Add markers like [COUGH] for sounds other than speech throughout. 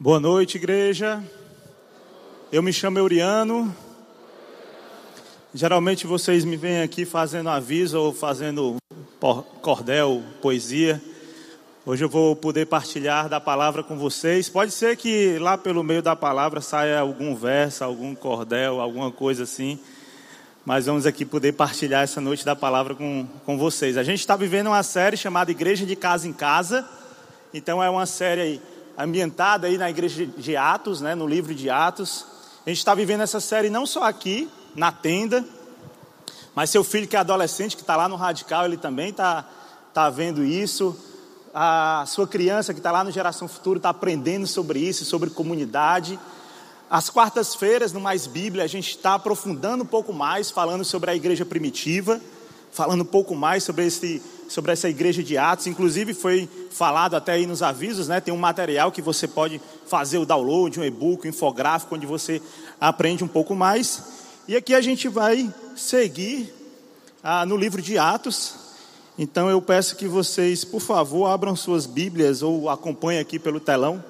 Boa noite, igreja. Eu me chamo Euriano. Geralmente vocês me vêm aqui fazendo aviso ou fazendo cordel, poesia. Hoje eu vou poder partilhar da palavra com vocês. Pode ser que lá pelo meio da palavra saia algum verso, algum cordel, alguma coisa assim. Mas vamos aqui poder partilhar essa noite da palavra com, com vocês. A gente está vivendo uma série chamada Igreja de Casa em Casa. Então é uma série aí ambientada aí na igreja de Atos, né, no livro de Atos. A gente está vivendo essa série não só aqui, na tenda, mas seu filho que é adolescente, que está lá no Radical, ele também está tá vendo isso. A sua criança que está lá no Geração Futuro está aprendendo sobre isso, sobre comunidade. Às quartas-feiras, no Mais Bíblia, a gente está aprofundando um pouco mais, falando sobre a igreja primitiva, falando um pouco mais sobre esse sobre essa igreja de Atos. Inclusive foi falado até aí nos avisos, né? Tem um material que você pode fazer o download, um e-book, um infográfico, onde você aprende um pouco mais. E aqui a gente vai seguir ah, no livro de Atos. Então eu peço que vocês, por favor, abram suas Bíblias ou acompanhem aqui pelo telão.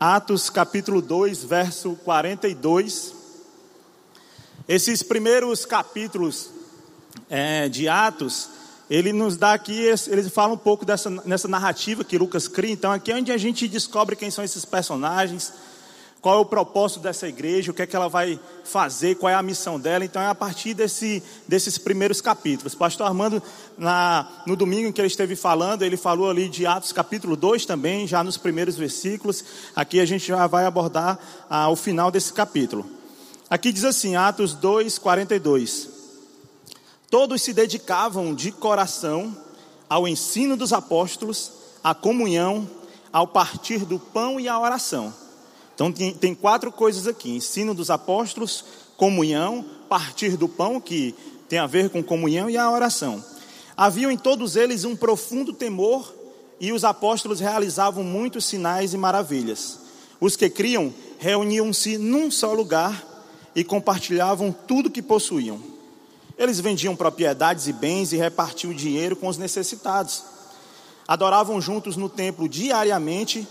Atos capítulo 2, verso 42. Esses primeiros capítulos é, de Atos, ele nos dá aqui, ele fala um pouco dessa nessa narrativa que Lucas cria. Então, aqui é onde a gente descobre quem são esses personagens, qual é o propósito dessa igreja, o que é que ela vai fazer, qual é a missão dela. Então, é a partir desse, desses primeiros capítulos. Pastor Armando, na, no domingo em que ele esteve falando, ele falou ali de Atos capítulo 2 também, já nos primeiros versículos. Aqui a gente já vai abordar ah, o final desse capítulo. Aqui diz assim, Atos 2, 42. Todos se dedicavam de coração ao ensino dos apóstolos, à comunhão, ao partir do pão e à oração. Então tem, tem, quatro coisas aqui: ensino dos apóstolos, comunhão, partir do pão, que tem a ver com comunhão, e a oração. Havia em todos eles um profundo temor, e os apóstolos realizavam muitos sinais e maravilhas. Os que criam reuniam-se num só lugar e compartilhavam tudo que possuíam. Eles vendiam propriedades e bens e repartiam o dinheiro com os necessitados. Adoravam juntos no templo diariamente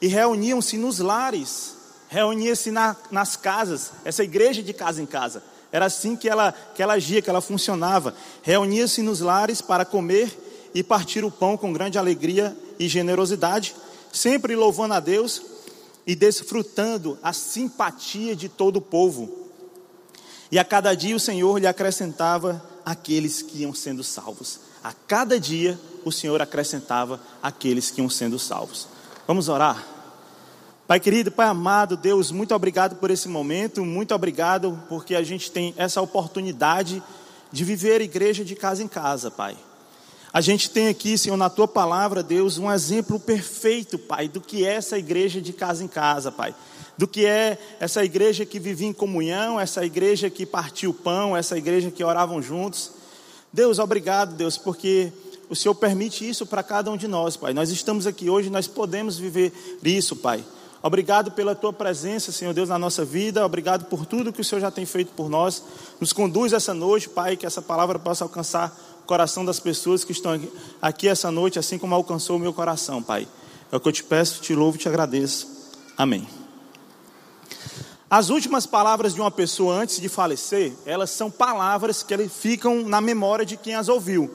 e reuniam-se nos lares, reuniam-se na, nas casas, essa igreja de casa em casa. Era assim que ela, que ela agia, que ela funcionava. Reunia-se nos lares para comer e partir o pão com grande alegria e generosidade, sempre louvando a Deus e desfrutando a simpatia de todo o povo. E a cada dia o Senhor lhe acrescentava aqueles que iam sendo salvos. A cada dia o Senhor acrescentava aqueles que iam sendo salvos. Vamos orar? Pai querido, Pai amado, Deus, muito obrigado por esse momento, muito obrigado porque a gente tem essa oportunidade de viver a igreja de casa em casa, Pai. A gente tem aqui, Senhor, na tua palavra, Deus, um exemplo perfeito, Pai, do que é essa igreja de casa em casa, Pai do que é essa igreja que vivia em comunhão, essa igreja que partiu o pão, essa igreja que oravam juntos. Deus, obrigado, Deus, porque o Senhor permite isso para cada um de nós, Pai. Nós estamos aqui hoje, nós podemos viver isso, Pai. Obrigado pela tua presença, Senhor Deus, na nossa vida. Obrigado por tudo que o Senhor já tem feito por nós. Nos conduz essa noite, Pai, que essa palavra possa alcançar o coração das pessoas que estão aqui essa noite, assim como alcançou o meu coração, Pai. É o que eu te peço, te louvo e te agradeço. Amém. As últimas palavras de uma pessoa antes de falecer, elas são palavras que ficam na memória de quem as ouviu.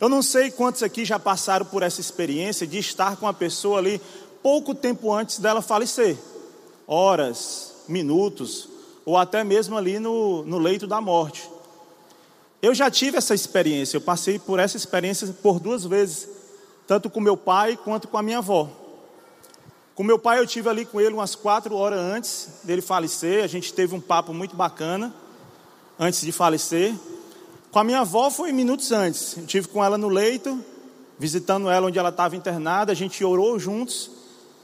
Eu não sei quantos aqui já passaram por essa experiência de estar com a pessoa ali pouco tempo antes dela falecer horas, minutos, ou até mesmo ali no, no leito da morte. Eu já tive essa experiência, eu passei por essa experiência por duas vezes, tanto com meu pai quanto com a minha avó. Com meu pai, eu tive ali com ele umas quatro horas antes dele falecer. A gente teve um papo muito bacana antes de falecer. Com a minha avó foi minutos antes. Eu tive com ela no leito, visitando ela onde ela estava internada. A gente orou juntos.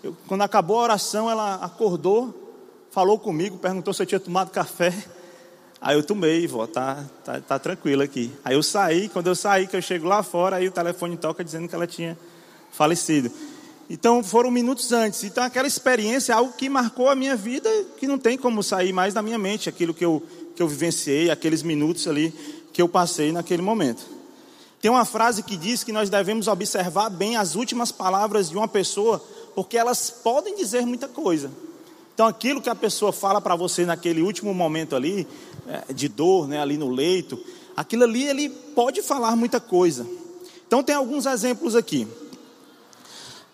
Eu, quando acabou a oração, ela acordou, falou comigo, perguntou se eu tinha tomado café. [LAUGHS] Aí eu tomei, vó, tá, tá, tá tranquilo aqui. Aí eu saí, quando eu saí, que eu chego lá fora, aí o telefone toca dizendo que ela tinha falecido. Então foram minutos antes. Então aquela experiência é algo que marcou a minha vida, que não tem como sair mais da minha mente, aquilo que eu, que eu vivenciei, aqueles minutos ali que eu passei naquele momento. Tem uma frase que diz que nós devemos observar bem as últimas palavras de uma pessoa porque elas podem dizer muita coisa. Então, aquilo que a pessoa fala para você naquele último momento ali, é, de dor, né, ali no leito, aquilo ali ele pode falar muita coisa. Então, tem alguns exemplos aqui.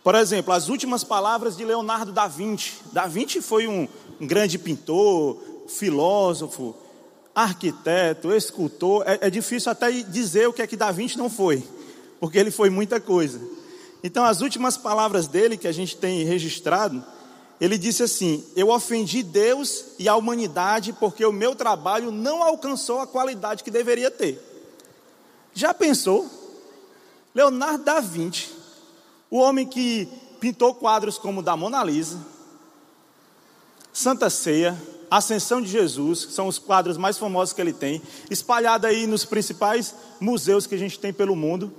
Por exemplo, as últimas palavras de Leonardo da Vinci. Da Vinci foi um, grande pintor, filósofo, arquiteto, escultor. É, é difícil até dizer o que é que da Vinci não foi, porque ele foi muita coisa. Então, as últimas palavras dele que a gente tem registrado, ele disse assim: Eu ofendi Deus e a humanidade porque o meu trabalho não alcançou a qualidade que deveria ter. Já pensou? Leonardo da Vinci, o homem que pintou quadros como o da Mona Lisa, Santa Ceia, Ascensão de Jesus, que são os quadros mais famosos que ele tem, espalhado aí nos principais museus que a gente tem pelo mundo.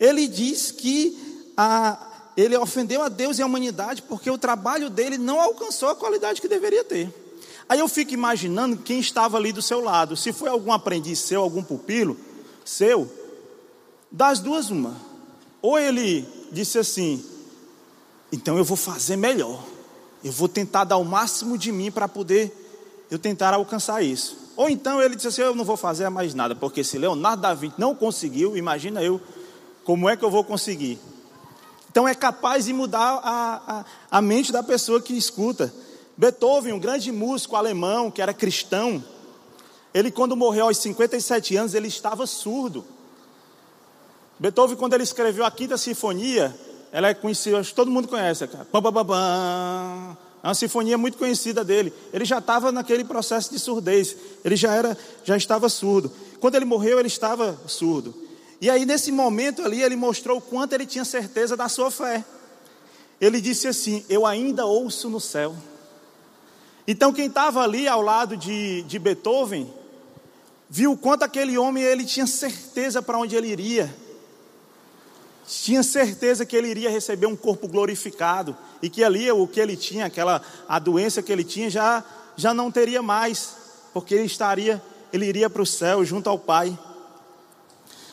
Ele diz que a, ele ofendeu a Deus e a humanidade porque o trabalho dele não alcançou a qualidade que deveria ter. Aí eu fico imaginando quem estava ali do seu lado, se foi algum aprendiz seu, algum pupilo seu, das duas uma. Ou ele disse assim: "Então eu vou fazer melhor. Eu vou tentar dar o máximo de mim para poder eu tentar alcançar isso". Ou então ele disse assim: "Eu não vou fazer mais nada, porque se Leonardo da Vinci não conseguiu, imagina eu como é que eu vou conseguir?" Então é capaz de mudar a, a, a mente da pessoa que escuta. Beethoven, um grande músico alemão que era cristão, ele quando morreu aos 57 anos, ele estava surdo. Beethoven, quando ele escreveu a Quinta Sinfonia, ela é conhecida, acho que todo mundo conhece, cara. Bam, bam, bam, é uma sinfonia muito conhecida dele. Ele já estava naquele processo de surdez. Ele já era, já estava surdo. Quando ele morreu, ele estava surdo. E aí, nesse momento ali, ele mostrou o quanto ele tinha certeza da sua fé. Ele disse assim: Eu ainda ouço no céu. Então, quem estava ali ao lado de, de Beethoven, viu o quanto aquele homem ele tinha certeza para onde ele iria. Tinha certeza que ele iria receber um corpo glorificado e que ali o que ele tinha, aquela a doença que ele tinha já já não teria mais, porque ele estaria, ele iria para o céu junto ao Pai.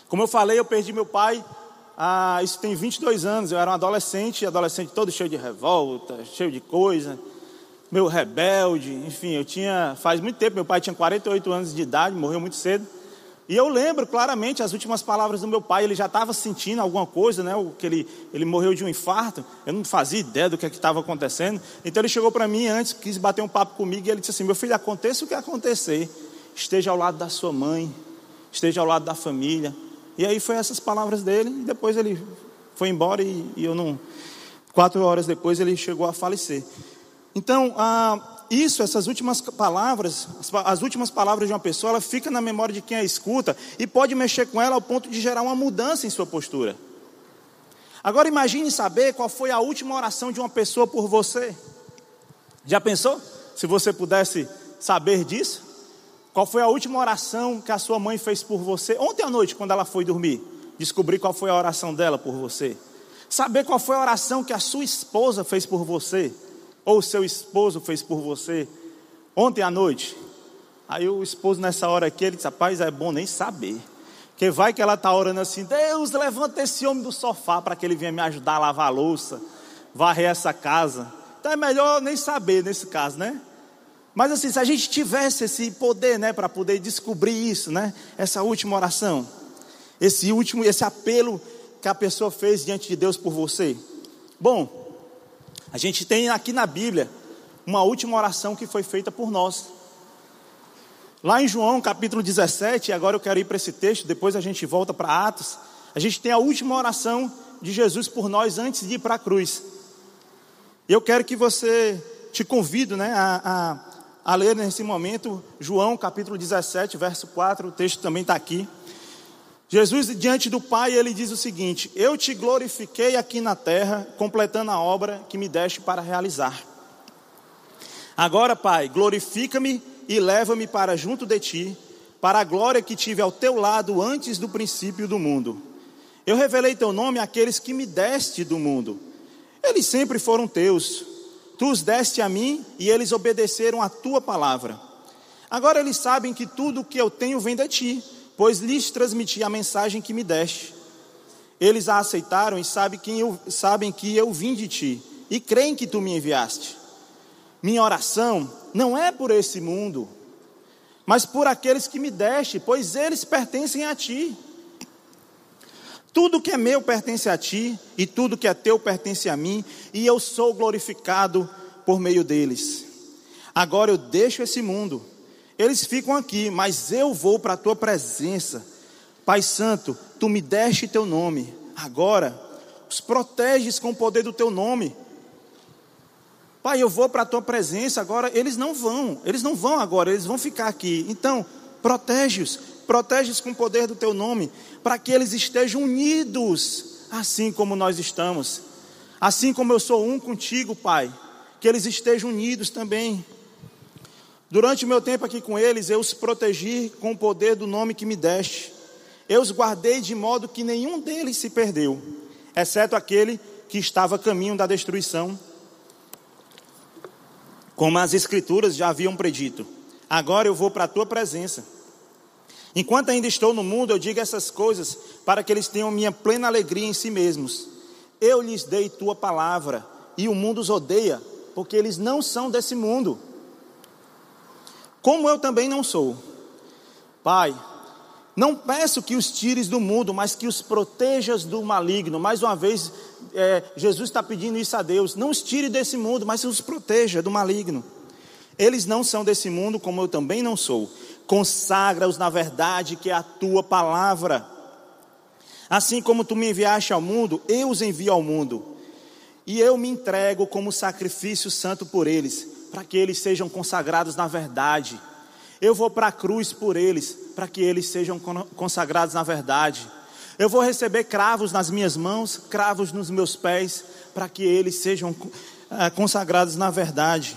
Como eu falei, eu perdi meu pai, ah, isso tem 22 anos, eu era um adolescente, adolescente todo cheio de revolta, cheio de coisa, meu rebelde, enfim, eu tinha, faz muito tempo, meu pai tinha 48 anos de idade, morreu muito cedo, e eu lembro claramente as últimas palavras do meu pai, ele já estava sentindo alguma coisa, né, que ele, ele morreu de um infarto, eu não fazia ideia do que é estava acontecendo, então ele chegou para mim antes, quis bater um papo comigo, e ele disse assim, meu filho, aconteça o que acontecer, esteja ao lado da sua mãe, esteja ao lado da família, e aí foi essas palavras dele, e depois ele foi embora e, e eu não. Quatro horas depois ele chegou a falecer. Então, ah, isso, essas últimas palavras, as últimas palavras de uma pessoa, ela fica na memória de quem a escuta e pode mexer com ela ao ponto de gerar uma mudança em sua postura. Agora imagine saber qual foi a última oração de uma pessoa por você. Já pensou? Se você pudesse saber disso? Qual foi a última oração que a sua mãe fez por você? Ontem à noite, quando ela foi dormir, descobrir qual foi a oração dela por você. Saber qual foi a oração que a sua esposa fez por você, ou seu esposo fez por você, ontem à noite. Aí o esposo, nessa hora aqui, ele disse: Rapaz, é bom nem saber. Que vai que ela está orando assim: Deus, levanta esse homem do sofá para que ele venha me ajudar a lavar a louça, varrer essa casa. Então é melhor nem saber nesse caso, né? Mas assim, se a gente tivesse esse poder, né, para poder descobrir isso, né, essa última oração, esse último, esse apelo que a pessoa fez diante de Deus por você. Bom, a gente tem aqui na Bíblia uma última oração que foi feita por nós. Lá em João capítulo 17, agora eu quero ir para esse texto, depois a gente volta para Atos. A gente tem a última oração de Jesus por nós antes de ir para a cruz. Eu quero que você, te convido né, a, a a ler nesse momento João capítulo 17, verso 4, o texto também está aqui. Jesus, diante do Pai, ele diz o seguinte: Eu te glorifiquei aqui na terra, completando a obra que me deste para realizar. Agora, Pai, glorifica-me e leva-me para junto de ti, para a glória que tive ao teu lado antes do princípio do mundo. Eu revelei teu nome àqueles que me deste do mundo. Eles sempre foram teus Tu os deste a mim e eles obedeceram a tua palavra. Agora eles sabem que tudo o que eu tenho vem de ti, pois lhes transmiti a mensagem que me deste. Eles a aceitaram e sabem que eu, sabem que eu vim de ti, e creem que tu me enviaste. Minha oração não é por esse mundo, mas por aqueles que me deste, pois eles pertencem a ti. Tudo que é meu pertence a ti, e tudo que é teu pertence a mim, e eu sou glorificado por meio deles. Agora eu deixo esse mundo, eles ficam aqui, mas eu vou para a tua presença. Pai Santo, tu me deste teu nome, agora os proteges com o poder do teu nome. Pai, eu vou para a tua presença, agora eles não vão, eles não vão agora, eles vão ficar aqui. Então, protege-os, protege-os com o poder do teu nome, para que eles estejam unidos, assim como nós estamos. Assim como eu sou um contigo, Pai, que eles estejam unidos também. Durante o meu tempo aqui com eles, eu os protegi com o poder do nome que me deste. Eu os guardei de modo que nenhum deles se perdeu, exceto aquele que estava a caminho da destruição. Como as Escrituras já haviam predito. Agora eu vou para a tua presença. Enquanto ainda estou no mundo, eu digo essas coisas para que eles tenham minha plena alegria em si mesmos. Eu lhes dei tua palavra, e o mundo os odeia, porque eles não são desse mundo, como eu também não sou. Pai, não peço que os tires do mundo, mas que os protejas do maligno. Mais uma vez, é, Jesus está pedindo isso a Deus: não os tire desse mundo, mas os proteja do maligno. Eles não são desse mundo, como eu também não sou. Consagra-os na verdade, que é a tua palavra. Assim como tu me enviaste ao mundo, eu os envio ao mundo. E eu me entrego como sacrifício santo por eles, para que eles sejam consagrados na verdade. Eu vou para a cruz por eles, para que eles sejam consagrados na verdade. Eu vou receber cravos nas minhas mãos, cravos nos meus pés, para que eles sejam eh, consagrados na verdade.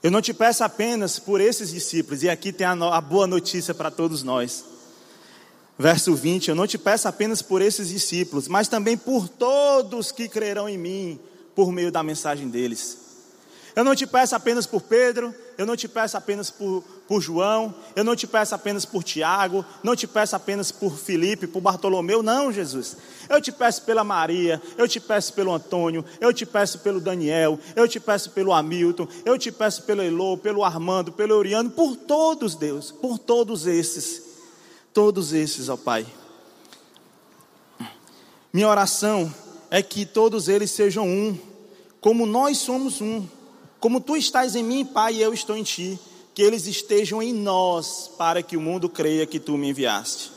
Eu não te peço apenas por esses discípulos, e aqui tem a, a boa notícia para todos nós. Verso 20: Eu não te peço apenas por esses discípulos, mas também por todos que crerão em mim por meio da mensagem deles. Eu não te peço apenas por Pedro, eu não te peço apenas por, por João, eu não te peço apenas por Tiago, não te peço apenas por Felipe, por Bartolomeu, não, Jesus. Eu te peço pela Maria, eu te peço pelo Antônio, eu te peço pelo Daniel, eu te peço pelo Hamilton, eu te peço pelo Elô, pelo Armando, pelo Euriano, por todos, Deus, por todos esses, todos esses, ó Pai. Minha oração é que todos eles sejam um, como nós somos um. Como tu estás em mim, Pai, e eu estou em ti, que eles estejam em nós, para que o mundo creia que tu me enviaste.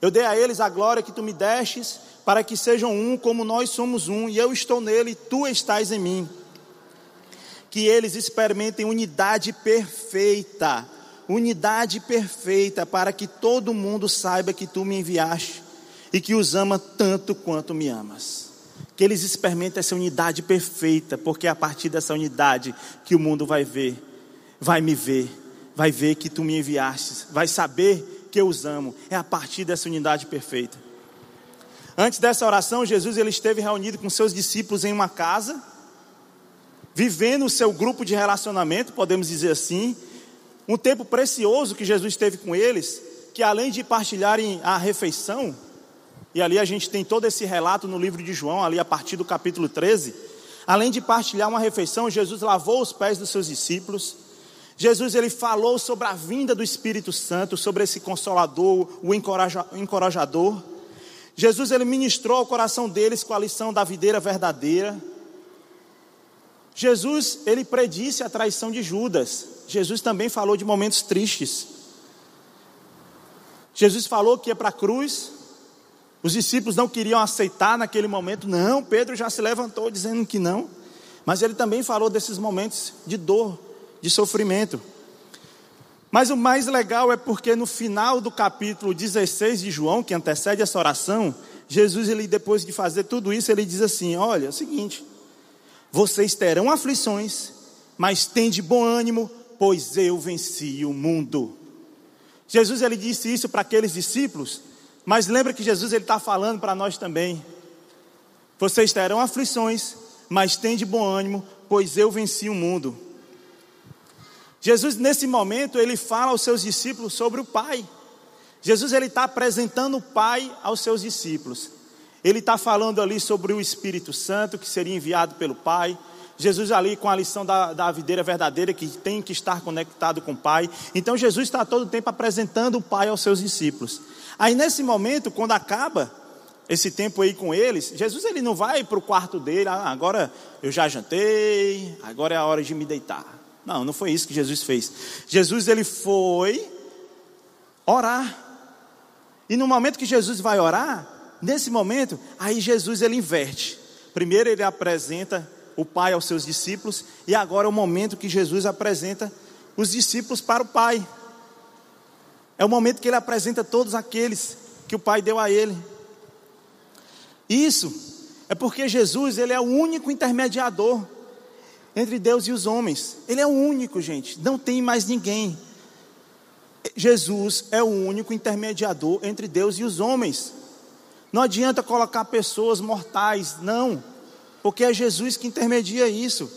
Eu dei a eles a glória que tu me destes, para que sejam um como nós somos um, e eu estou nele, e tu estás em mim. Que eles experimentem unidade perfeita, unidade perfeita, para que todo mundo saiba que tu me enviaste e que os ama tanto quanto me amas que eles experimentem essa unidade perfeita, porque é a partir dessa unidade que o mundo vai ver, vai me ver, vai ver que tu me enviaste, vai saber que eu os amo. É a partir dessa unidade perfeita. Antes dessa oração, Jesus ele esteve reunido com seus discípulos em uma casa, vivendo o seu grupo de relacionamento, podemos dizer assim, um tempo precioso que Jesus teve com eles, que além de partilharem a refeição, e ali a gente tem todo esse relato no livro de João, ali a partir do capítulo 13. Além de partilhar uma refeição, Jesus lavou os pés dos seus discípulos. Jesus ele falou sobre a vinda do Espírito Santo, sobre esse consolador, o encorajador. Jesus ele ministrou ao coração deles com a lição da videira verdadeira. Jesus ele predisse a traição de Judas. Jesus também falou de momentos tristes. Jesus falou que ia para a cruz, os discípulos não queriam aceitar naquele momento, não. Pedro já se levantou dizendo que não. Mas ele também falou desses momentos de dor, de sofrimento. Mas o mais legal é porque no final do capítulo 16 de João, que antecede essa oração, Jesus, ele, depois de fazer tudo isso, ele diz assim: Olha, é o seguinte, vocês terão aflições, mas de bom ânimo, pois eu venci o mundo. Jesus ele disse isso para aqueles discípulos mas lembra que Jesus ele está falando para nós também. Vocês terão aflições, mas tem de bom ânimo, pois eu venci o mundo. Jesus nesse momento ele fala aos seus discípulos sobre o Pai. Jesus ele está apresentando o Pai aos seus discípulos. Ele está falando ali sobre o Espírito Santo que seria enviado pelo Pai. Jesus ali com a lição da, da videira verdadeira que tem que estar conectado com o Pai. Então Jesus está todo o tempo apresentando o Pai aos seus discípulos. Aí nesse momento, quando acaba esse tempo aí com eles, Jesus ele não vai para o quarto dele, ah, agora eu já jantei, agora é a hora de me deitar. Não, não foi isso que Jesus fez. Jesus ele foi orar. E no momento que Jesus vai orar, nesse momento, aí Jesus ele inverte. Primeiro ele apresenta o Pai aos seus discípulos, e agora é o momento que Jesus apresenta os discípulos para o Pai. É o momento que ele apresenta todos aqueles que o Pai deu a ele. Isso é porque Jesus, ele é o único intermediador entre Deus e os homens. Ele é o único, gente, não tem mais ninguém. Jesus é o único intermediador entre Deus e os homens. Não adianta colocar pessoas mortais, não, porque é Jesus que intermedia isso.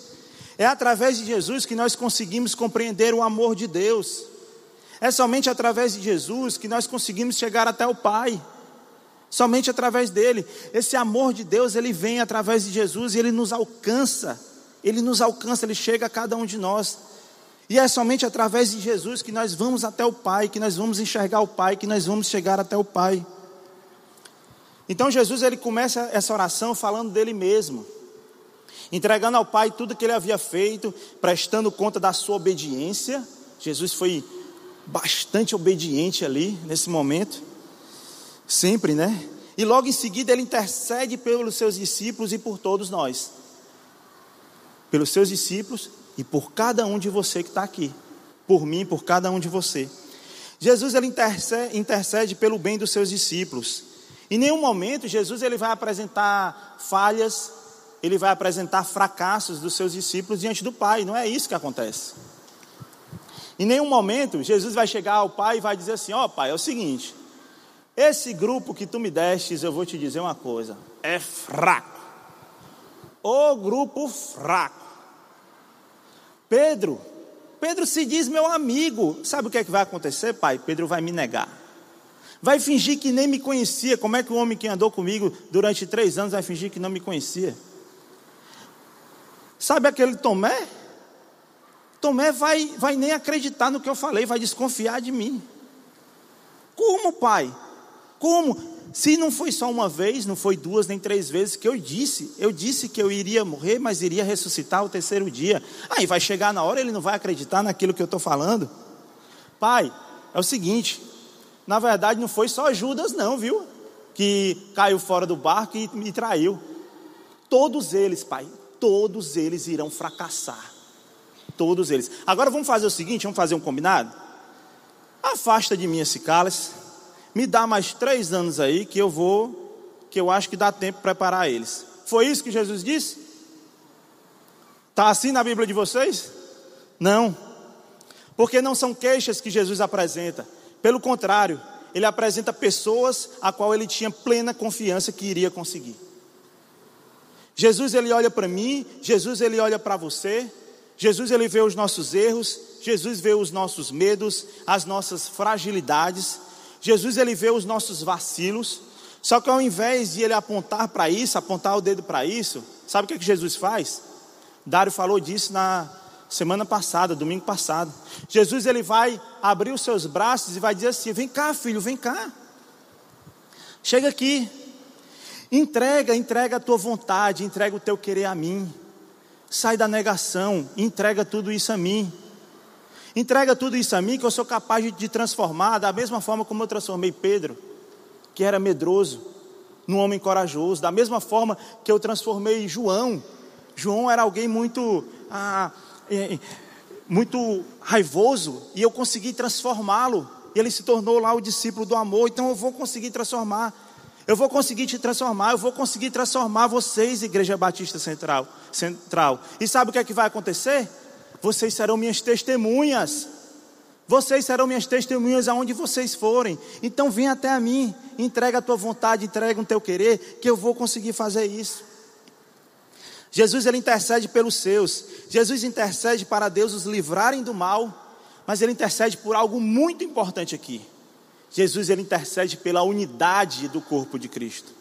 É através de Jesus que nós conseguimos compreender o amor de Deus. É somente através de Jesus que nós conseguimos chegar até o Pai. Somente através dele. Esse amor de Deus, ele vem através de Jesus e ele nos alcança. Ele nos alcança, ele chega a cada um de nós. E é somente através de Jesus que nós vamos até o Pai, que nós vamos enxergar o Pai, que nós vamos chegar até o Pai. Então Jesus ele começa essa oração falando dele mesmo, entregando ao Pai tudo que ele havia feito, prestando conta da sua obediência. Jesus foi bastante obediente ali nesse momento, sempre, né? E logo em seguida ele intercede pelos seus discípulos e por todos nós, pelos seus discípulos e por cada um de você que está aqui, por mim, por cada um de você. Jesus ele intercede, intercede pelo bem dos seus discípulos. Em nenhum momento Jesus ele vai apresentar falhas, ele vai apresentar fracassos dos seus discípulos diante do Pai. Não é isso que acontece. Em nenhum momento Jesus vai chegar ao Pai e vai dizer assim: Ó oh, Pai, é o seguinte, esse grupo que tu me destes, eu vou te dizer uma coisa, é fraco. O grupo fraco. Pedro, Pedro se diz meu amigo. Sabe o que é que vai acontecer, pai? Pedro vai me negar. Vai fingir que nem me conhecia. Como é que o homem que andou comigo durante três anos vai fingir que não me conhecia? Sabe aquele Tomé? Tomé vai, vai nem acreditar no que eu falei, vai desconfiar de mim. Como, pai? Como? Se não foi só uma vez, não foi duas nem três vezes que eu disse, eu disse que eu iria morrer, mas iria ressuscitar o terceiro dia. Aí vai chegar na hora, ele não vai acreditar naquilo que eu estou falando. Pai, é o seguinte, na verdade, não foi só Judas, não, viu? Que caiu fora do barco e me traiu. Todos eles, pai, todos eles irão fracassar. Todos eles. Agora vamos fazer o seguinte: vamos fazer um combinado? Afasta de mim esse cálice. Me dá mais três anos aí que eu vou, que eu acho que dá tempo para preparar eles. Foi isso que Jesus disse? Está assim na Bíblia de vocês? Não. Porque não são queixas que Jesus apresenta. Pelo contrário, ele apresenta pessoas a qual ele tinha plena confiança que iria conseguir. Jesus ele olha para mim, Jesus ele olha para você, Jesus ele vê os nossos erros, Jesus vê os nossos medos, as nossas fragilidades, Jesus ele vê os nossos vacilos. Só que ao invés de ele apontar para isso, apontar o dedo para isso, sabe o que, é que Jesus faz? Dário falou disso na, semana passada, domingo passado. Jesus ele vai abrir os seus braços e vai dizer assim: "Vem cá, filho, vem cá. Chega aqui. Entrega, entrega a tua vontade, entrega o teu querer a mim. Sai da negação, entrega tudo isso a mim. Entrega tudo isso a mim que eu sou capaz de te transformar da mesma forma como eu transformei Pedro, que era medroso, num homem corajoso, da mesma forma que eu transformei João. João era alguém muito ah, muito raivoso e eu consegui transformá-lo. E ele se tornou lá o discípulo do amor. Então eu vou conseguir transformar. Eu vou conseguir te transformar. Eu vou conseguir transformar vocês, Igreja Batista Central. Central. E sabe o que é que vai acontecer? Vocês serão minhas testemunhas. Vocês serão minhas testemunhas aonde vocês forem. Então vem até a mim, entrega a tua vontade, entrega o teu querer, que eu vou conseguir fazer isso. Jesus ele intercede pelos seus. Jesus intercede para Deus os livrarem do mal, mas ele intercede por algo muito importante aqui. Jesus ele intercede pela unidade do corpo de Cristo.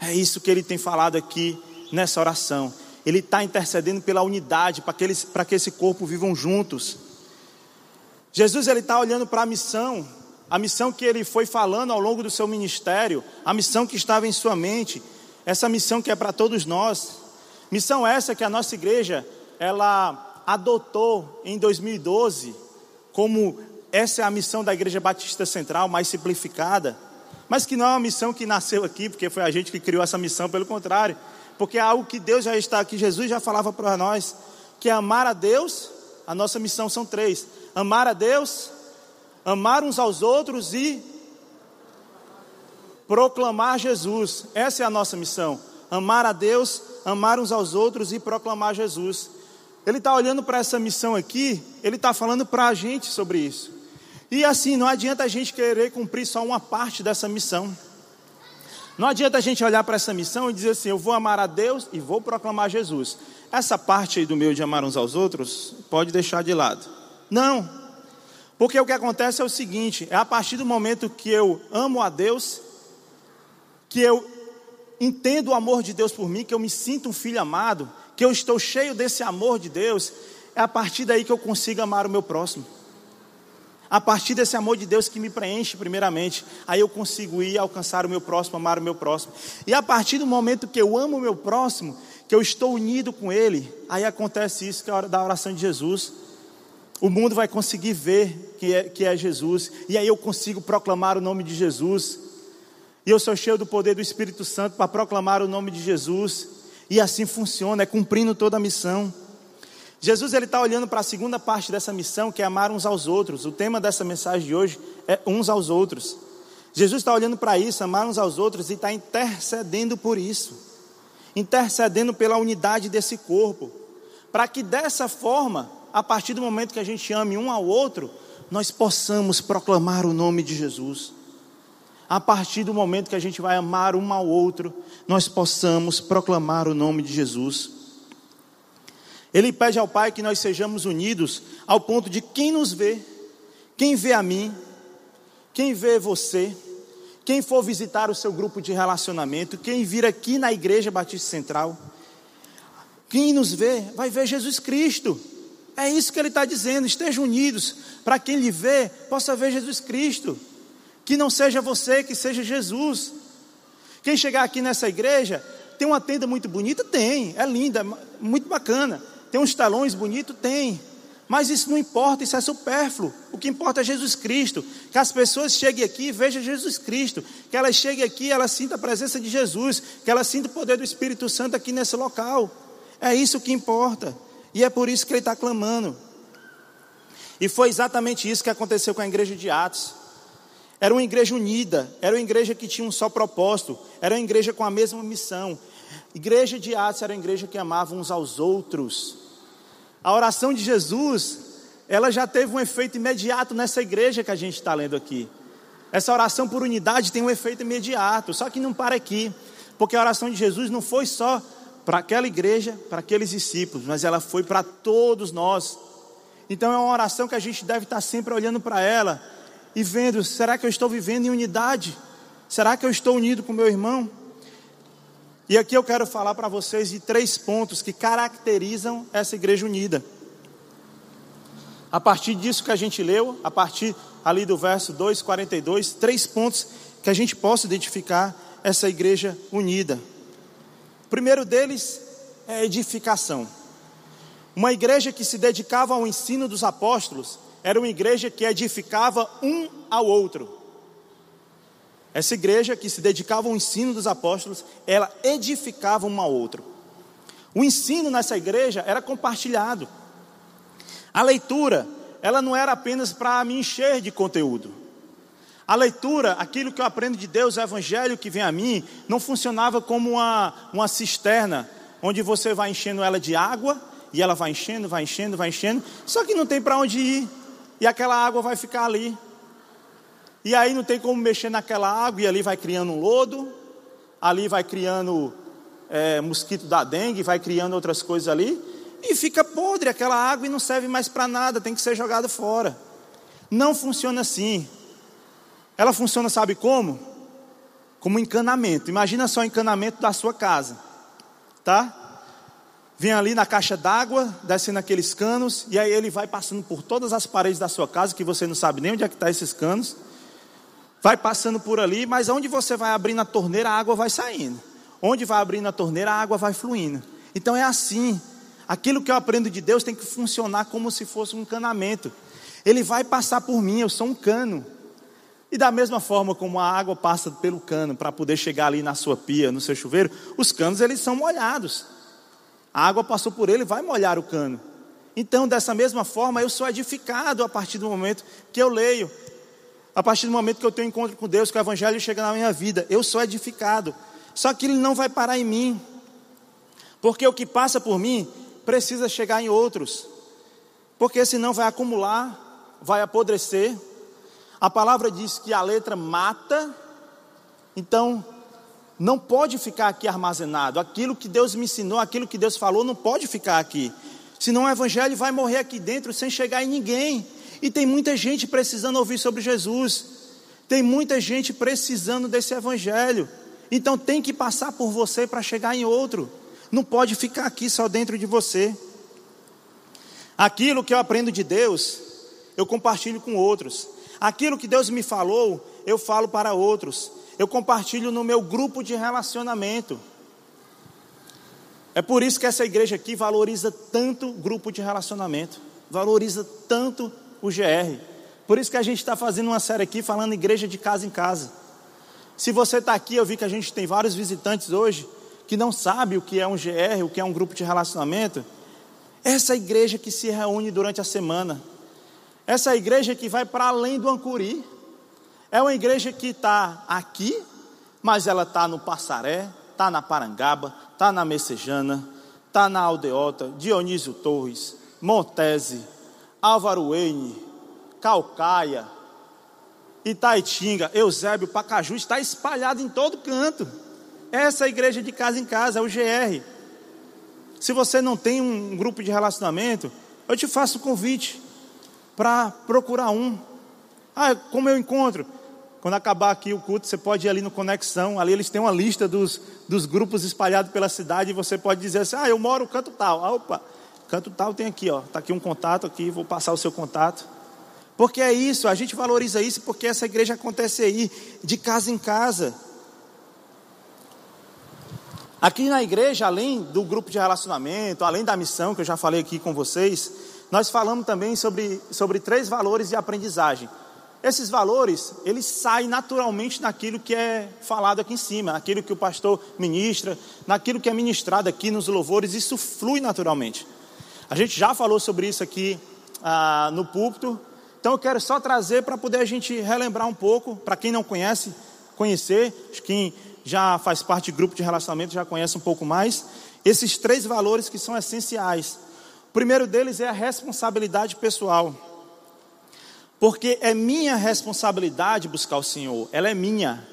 É isso que ele tem falado aqui nessa oração. Ele está intercedendo pela unidade, para que, eles, que esse corpo vivam juntos. Jesus ele está olhando para a missão, a missão que ele foi falando ao longo do seu ministério, a missão que estava em sua mente, essa missão que é para todos nós. Missão essa que a nossa igreja ela adotou em 2012 como essa é a missão da Igreja Batista Central, mais simplificada, mas que não é uma missão que nasceu aqui, porque foi a gente que criou essa missão, pelo contrário, porque é algo que Deus já está aqui, Jesus já falava para nós, que é amar a Deus, a nossa missão são três: amar a Deus, amar uns aos outros e proclamar Jesus. Essa é a nossa missão: amar a Deus, amar uns aos outros e proclamar Jesus. Ele está olhando para essa missão aqui, ele está falando para a gente sobre isso. E assim, não adianta a gente querer cumprir só uma parte dessa missão. Não adianta a gente olhar para essa missão e dizer assim: eu vou amar a Deus e vou proclamar Jesus. Essa parte aí do meu de amar uns aos outros, pode deixar de lado. Não, porque o que acontece é o seguinte: é a partir do momento que eu amo a Deus, que eu entendo o amor de Deus por mim, que eu me sinto um filho amado, que eu estou cheio desse amor de Deus, é a partir daí que eu consigo amar o meu próximo. A partir desse amor de Deus que me preenche, primeiramente, aí eu consigo ir alcançar o meu próximo, amar o meu próximo. E a partir do momento que eu amo o meu próximo, que eu estou unido com ele, aí acontece isso que é a hora da oração de Jesus. O mundo vai conseguir ver que é, que é Jesus, e aí eu consigo proclamar o nome de Jesus. E eu sou cheio do poder do Espírito Santo para proclamar o nome de Jesus. E assim funciona, é cumprindo toda a missão. Jesus ele está olhando para a segunda parte dessa missão, que é amar uns aos outros. O tema dessa mensagem de hoje é uns aos outros. Jesus está olhando para isso, amar uns aos outros, e está intercedendo por isso, intercedendo pela unidade desse corpo, para que dessa forma, a partir do momento que a gente ame um ao outro, nós possamos proclamar o nome de Jesus. A partir do momento que a gente vai amar um ao outro, nós possamos proclamar o nome de Jesus. Ele pede ao Pai que nós sejamos unidos ao ponto de quem nos vê, quem vê a mim, quem vê você, quem for visitar o seu grupo de relacionamento, quem vir aqui na Igreja Batista Central, quem nos vê, vai ver Jesus Cristo. É isso que ele está dizendo. Estejam unidos para quem lhe vê possa ver Jesus Cristo. Que não seja você, que seja Jesus. Quem chegar aqui nessa igreja tem uma tenda muito bonita? Tem, é linda, muito bacana. Tem uns telões bonitos? Tem. Mas isso não importa, isso é supérfluo. O que importa é Jesus Cristo. Que as pessoas cheguem aqui e vejam Jesus Cristo. Que elas cheguem aqui e elas sintam a presença de Jesus. Que elas sintam o poder do Espírito Santo aqui nesse local. É isso que importa. E é por isso que ele está clamando. E foi exatamente isso que aconteceu com a igreja de Atos. Era uma igreja unida, era uma igreja que tinha um só propósito, era uma igreja com a mesma missão. Igreja de Atos era uma igreja que amava uns aos outros. A oração de Jesus, ela já teve um efeito imediato nessa igreja que a gente está lendo aqui. Essa oração por unidade tem um efeito imediato, só que não para aqui, porque a oração de Jesus não foi só para aquela igreja, para aqueles discípulos, mas ela foi para todos nós. Então é uma oração que a gente deve estar sempre olhando para ela e vendo: será que eu estou vivendo em unidade? Será que eu estou unido com meu irmão? E aqui eu quero falar para vocês de três pontos que caracterizam essa igreja unida. A partir disso que a gente leu, a partir ali do verso 2, 42, três pontos que a gente possa identificar essa igreja unida. O primeiro deles é a edificação. Uma igreja que se dedicava ao ensino dos apóstolos era uma igreja que edificava um ao outro. Essa igreja que se dedicava ao ensino dos apóstolos, ela edificava um ao outro. O ensino nessa igreja era compartilhado. A leitura, ela não era apenas para me encher de conteúdo. A leitura, aquilo que eu aprendo de Deus, o evangelho que vem a mim, não funcionava como uma, uma cisterna, onde você vai enchendo ela de água, e ela vai enchendo, vai enchendo, vai enchendo, só que não tem para onde ir, e aquela água vai ficar ali. E aí não tem como mexer naquela água e ali vai criando um lodo, ali vai criando é, mosquito da dengue, vai criando outras coisas ali, e fica podre aquela água e não serve mais para nada, tem que ser jogada fora. Não funciona assim. Ela funciona, sabe como? como encanamento. Imagina só o encanamento da sua casa, tá? Vem ali na caixa d'água, descendo aqueles canos, e aí ele vai passando por todas as paredes da sua casa, que você não sabe nem onde é que está esses canos. Vai passando por ali, mas onde você vai abrindo a torneira, a água vai saindo. Onde vai abrindo a torneira, a água vai fluindo. Então é assim. Aquilo que eu aprendo de Deus tem que funcionar como se fosse um encanamento. Ele vai passar por mim, eu sou um cano. E da mesma forma como a água passa pelo cano para poder chegar ali na sua pia, no seu chuveiro, os canos eles são molhados. A água passou por ele, vai molhar o cano. Então, dessa mesma forma, eu sou edificado a partir do momento que eu leio, a partir do momento que eu tenho encontro com Deus, que o Evangelho chega na minha vida, eu sou edificado. Só que ele não vai parar em mim, porque o que passa por mim precisa chegar em outros, porque senão vai acumular, vai apodrecer. A palavra diz que a letra mata, então não pode ficar aqui armazenado. Aquilo que Deus me ensinou, aquilo que Deus falou, não pode ficar aqui. Senão o evangelho vai morrer aqui dentro sem chegar em ninguém. E tem muita gente precisando ouvir sobre Jesus. Tem muita gente precisando desse evangelho. Então tem que passar por você para chegar em outro. Não pode ficar aqui só dentro de você. Aquilo que eu aprendo de Deus, eu compartilho com outros. Aquilo que Deus me falou, eu falo para outros. Eu compartilho no meu grupo de relacionamento. É por isso que essa igreja aqui valoriza tanto grupo de relacionamento, valoriza tanto o GR. Por isso que a gente está fazendo uma série aqui falando igreja de casa em casa. Se você está aqui, eu vi que a gente tem vários visitantes hoje que não sabe o que é um GR, o que é um grupo de relacionamento. Essa igreja que se reúne durante a semana, essa igreja que vai para além do Ancuri. É uma igreja que está aqui, mas ela está no Passaré, está na Parangaba, está na Messejana, está na Aldeota, Dionísio Torres, Montese, Álvaro Eine, Calcaia, Itaitinga, Eusébio, Pacaju, está espalhado em todo canto. Essa é a igreja de casa em casa, é o GR. Se você não tem um grupo de relacionamento, eu te faço o convite para procurar um. Ah, como eu encontro? Quando acabar aqui o culto, você pode ir ali no Conexão, ali eles têm uma lista dos, dos grupos espalhados pela cidade e você pode dizer assim: ah, eu moro no canto tal. Ah, opa, canto tal tem aqui, ó. Está aqui um contato aqui, vou passar o seu contato. Porque é isso, a gente valoriza isso porque essa igreja acontece aí, de casa em casa. Aqui na igreja, além do grupo de relacionamento, além da missão que eu já falei aqui com vocês, nós falamos também sobre, sobre três valores de aprendizagem. Esses valores, eles saem naturalmente naquilo que é falado aqui em cima, naquilo que o pastor ministra, naquilo que é ministrado aqui nos louvores, isso flui naturalmente. A gente já falou sobre isso aqui ah, no púlpito, então eu quero só trazer para poder a gente relembrar um pouco, para quem não conhece, conhecer, quem já faz parte de grupo de relacionamento já conhece um pouco mais, esses três valores que são essenciais. O primeiro deles é a responsabilidade pessoal. Porque é minha responsabilidade buscar o Senhor, ela é minha.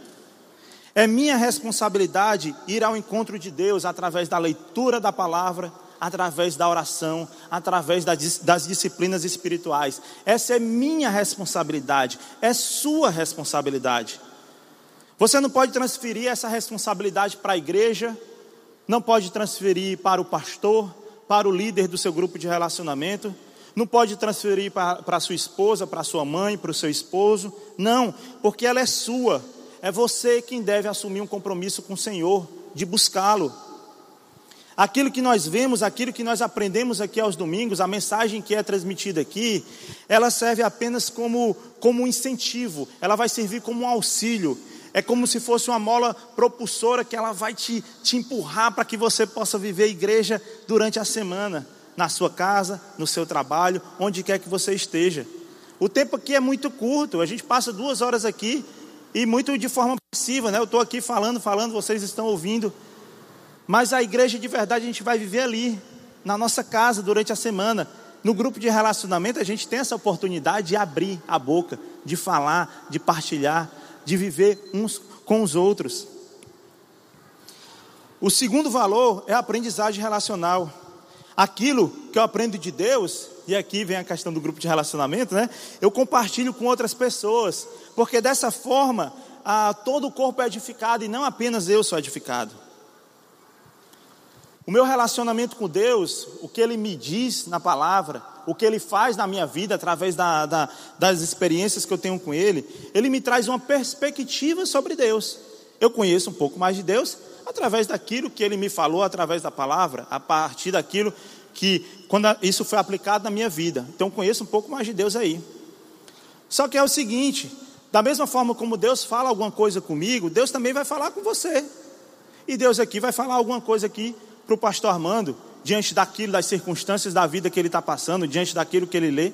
É minha responsabilidade ir ao encontro de Deus através da leitura da palavra, através da oração, através das disciplinas espirituais. Essa é minha responsabilidade, é sua responsabilidade. Você não pode transferir essa responsabilidade para a igreja, não pode transferir para o pastor, para o líder do seu grupo de relacionamento, não pode transferir para a sua esposa, para a sua mãe, para o seu esposo, não, porque ela é sua, é você quem deve assumir um compromisso com o Senhor, de buscá-lo. Aquilo que nós vemos, aquilo que nós aprendemos aqui aos domingos, a mensagem que é transmitida aqui, ela serve apenas como, como um incentivo, ela vai servir como um auxílio, é como se fosse uma mola propulsora que ela vai te, te empurrar para que você possa viver a igreja durante a semana, na sua casa, no seu trabalho, onde quer que você esteja. O tempo aqui é muito curto, a gente passa duas horas aqui e muito de forma passiva, né? Eu estou aqui falando, falando, vocês estão ouvindo. Mas a igreja de verdade a gente vai viver ali, na nossa casa, durante a semana. No grupo de relacionamento a gente tem essa oportunidade de abrir a boca, de falar, de partilhar de viver uns com os outros. O segundo valor é a aprendizagem relacional. Aquilo que eu aprendo de Deus, e aqui vem a questão do grupo de relacionamento, né? Eu compartilho com outras pessoas, porque dessa forma ah, todo o corpo é edificado e não apenas eu sou edificado. O meu relacionamento com Deus, o que Ele me diz na palavra, o que Ele faz na minha vida através da, da, das experiências que eu tenho com Ele, Ele me traz uma perspectiva sobre Deus. Eu conheço um pouco mais de Deus através daquilo que Ele me falou, através da palavra, a partir daquilo que, quando isso foi aplicado na minha vida. Então, conheço um pouco mais de Deus aí. Só que é o seguinte: da mesma forma como Deus fala alguma coisa comigo, Deus também vai falar com você. E Deus aqui vai falar alguma coisa aqui para o pastor Armando, diante daquilo, das circunstâncias da vida que ele está passando, diante daquilo que ele lê.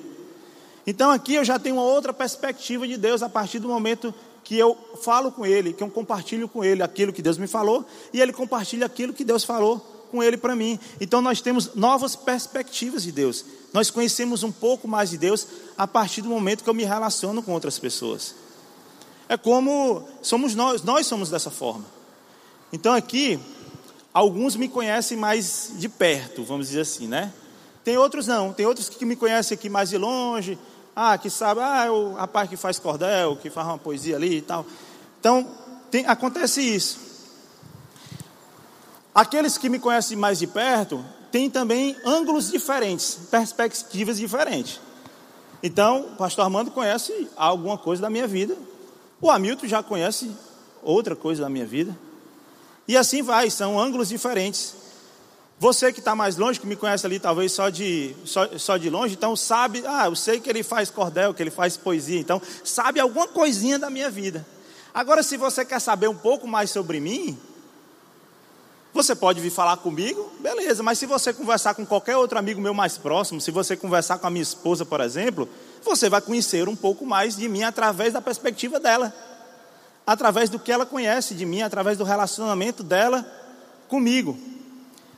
Então aqui eu já tenho uma outra perspectiva de Deus a partir do momento que eu falo com ele, que eu compartilho com ele aquilo que Deus me falou, e ele compartilha aquilo que Deus falou com ele para mim. Então nós temos novas perspectivas de Deus. Nós conhecemos um pouco mais de Deus a partir do momento que eu me relaciono com outras pessoas. É como somos nós, nós somos dessa forma. Então aqui Alguns me conhecem mais de perto, vamos dizer assim, né? Tem outros não, tem outros que me conhecem aqui mais de longe, ah, que sabe, ah, é o rapaz que faz cordel, que faz uma poesia ali e tal. Então, tem, acontece isso. Aqueles que me conhecem mais de perto têm também ângulos diferentes, perspectivas diferentes. Então, o pastor Armando conhece alguma coisa da minha vida. O Hamilton já conhece outra coisa da minha vida. E assim vai, são ângulos diferentes. Você que está mais longe, que me conhece ali talvez só de, só, só de longe, então sabe, ah, eu sei que ele faz cordel, que ele faz poesia, então sabe alguma coisinha da minha vida. Agora, se você quer saber um pouco mais sobre mim, você pode vir falar comigo, beleza, mas se você conversar com qualquer outro amigo meu mais próximo, se você conversar com a minha esposa, por exemplo, você vai conhecer um pouco mais de mim através da perspectiva dela através do que ela conhece de mim, através do relacionamento dela comigo.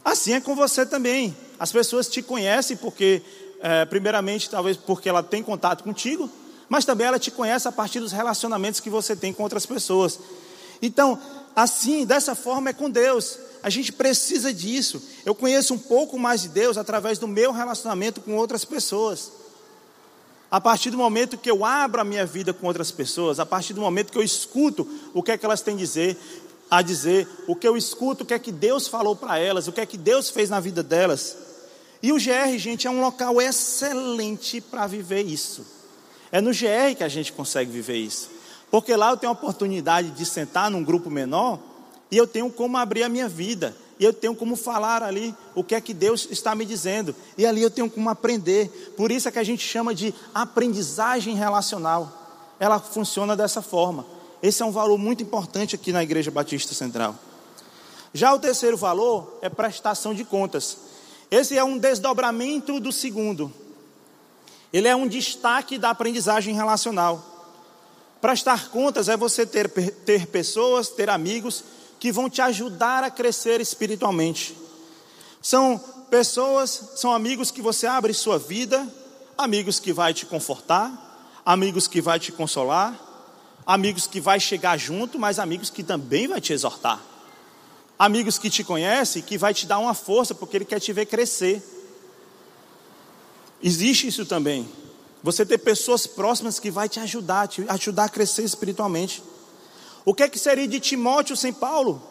Assim é com você também. As pessoas te conhecem porque, é, primeiramente, talvez porque ela tem contato contigo, mas também ela te conhece a partir dos relacionamentos que você tem com outras pessoas. Então, assim, dessa forma é com Deus. A gente precisa disso. Eu conheço um pouco mais de Deus através do meu relacionamento com outras pessoas. A partir do momento que eu abro a minha vida com outras pessoas, a partir do momento que eu escuto o que é que elas têm a dizer, a dizer, o que eu escuto, o que é que Deus falou para elas, o que é que Deus fez na vida delas. E o GR, gente, é um local excelente para viver isso. É no GR que a gente consegue viver isso. Porque lá eu tenho a oportunidade de sentar num grupo menor e eu tenho como abrir a minha vida e eu tenho como falar ali o que é que Deus está me dizendo, e ali eu tenho como aprender. Por isso é que a gente chama de aprendizagem relacional. Ela funciona dessa forma. Esse é um valor muito importante aqui na Igreja Batista Central. Já o terceiro valor é prestação de contas. Esse é um desdobramento do segundo. Ele é um destaque da aprendizagem relacional. Prestar contas é você ter, ter pessoas, ter amigos que vão te ajudar a crescer espiritualmente. São pessoas, são amigos que você abre sua vida, amigos que vai te confortar, amigos que vai te consolar, amigos que vai chegar junto, mas amigos que também vai te exortar. Amigos que te conhecem, que vai te dar uma força porque ele quer te ver crescer. Existe isso também. Você ter pessoas próximas que vai te ajudar, te ajudar a crescer espiritualmente. O que é que seria de Timóteo sem Paulo?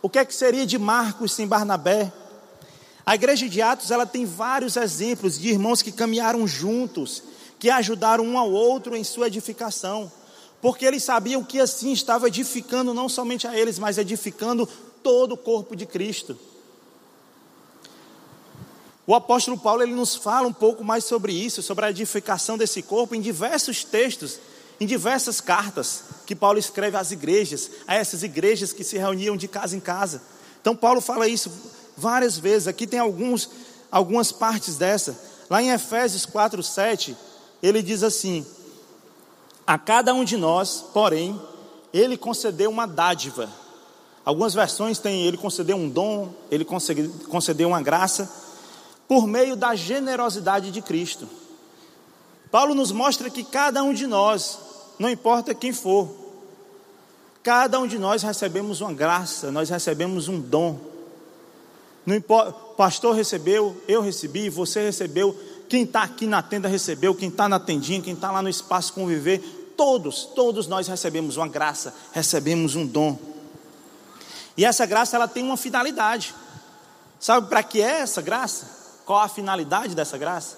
O que é que seria de Marcos sem Barnabé? A igreja de Atos, ela tem vários exemplos de irmãos que caminharam juntos, que ajudaram um ao outro em sua edificação, porque eles sabiam que assim estava edificando não somente a eles, mas edificando todo o corpo de Cristo. O apóstolo Paulo ele nos fala um pouco mais sobre isso, sobre a edificação desse corpo em diversos textos em diversas cartas que Paulo escreve às igrejas, a essas igrejas que se reuniam de casa em casa. Então Paulo fala isso várias vezes. Aqui tem alguns, algumas partes dessa. Lá em Efésios 4, 7, ele diz assim: A cada um de nós, porém, ele concedeu uma dádiva. Algumas versões têm ele concedeu um dom, ele concedeu uma graça, por meio da generosidade de Cristo. Paulo nos mostra que cada um de nós, não importa quem for. Cada um de nós recebemos uma graça, nós recebemos um dom. Não importa, pastor recebeu, eu recebi, você recebeu, quem está aqui na tenda recebeu, quem está na tendinha, quem está lá no espaço conviver, Todos, todos nós recebemos uma graça, recebemos um dom. E essa graça ela tem uma finalidade. Sabe para que é essa graça? Qual a finalidade dessa graça?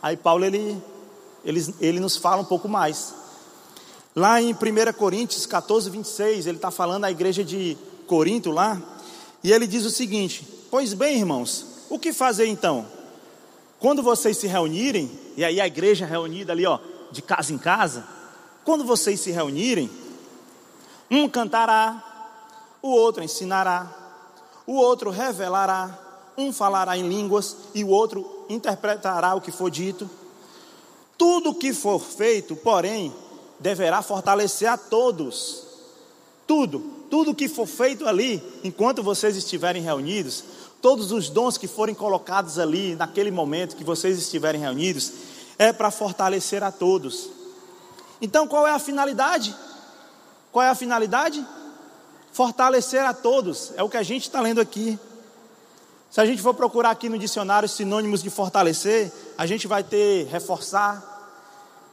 Aí Paulo ele, ele, ele nos fala um pouco mais. Lá em 1 Coríntios 14, 26, ele está falando à igreja de Corinto lá, e ele diz o seguinte: Pois bem, irmãos, o que fazer então? Quando vocês se reunirem, e aí a igreja reunida ali, ó, de casa em casa, quando vocês se reunirem, um cantará, o outro ensinará, o outro revelará, um falará em línguas e o outro interpretará o que for dito. Tudo que for feito, porém, deverá fortalecer a todos. Tudo, tudo que for feito ali, enquanto vocês estiverem reunidos, todos os dons que forem colocados ali, naquele momento que vocês estiverem reunidos, é para fortalecer a todos. Então qual é a finalidade? Qual é a finalidade? Fortalecer a todos, é o que a gente está lendo aqui. Se a gente for procurar aqui no dicionário sinônimos de fortalecer, a gente vai ter reforçar,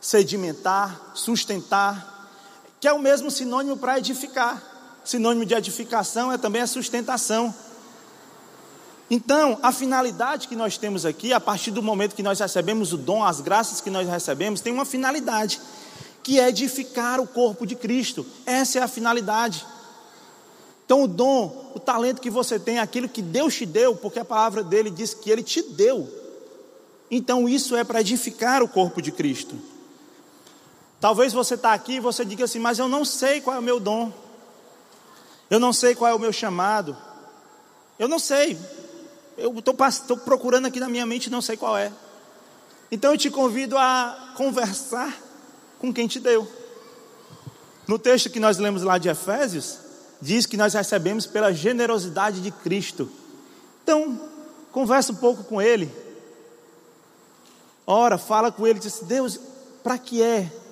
sedimentar, sustentar, que é o mesmo sinônimo para edificar. Sinônimo de edificação é também a sustentação. Então, a finalidade que nós temos aqui, a partir do momento que nós recebemos o dom, as graças que nós recebemos, tem uma finalidade que é edificar o corpo de Cristo. Essa é a finalidade. Então, o dom, o talento que você tem, aquilo que Deus te deu, porque a palavra dele diz que ele te deu. Então, isso é para edificar o corpo de Cristo. Talvez você está aqui e você diga assim, mas eu não sei qual é o meu dom, eu não sei qual é o meu chamado, eu não sei, eu estou procurando aqui na minha mente e não sei qual é. Então eu te convido a conversar com quem te deu. No texto que nós lemos lá de Efésios, diz que nós recebemos pela generosidade de Cristo. Então, conversa um pouco com Ele. Ora, fala com Ele, diz: Deus, para que é?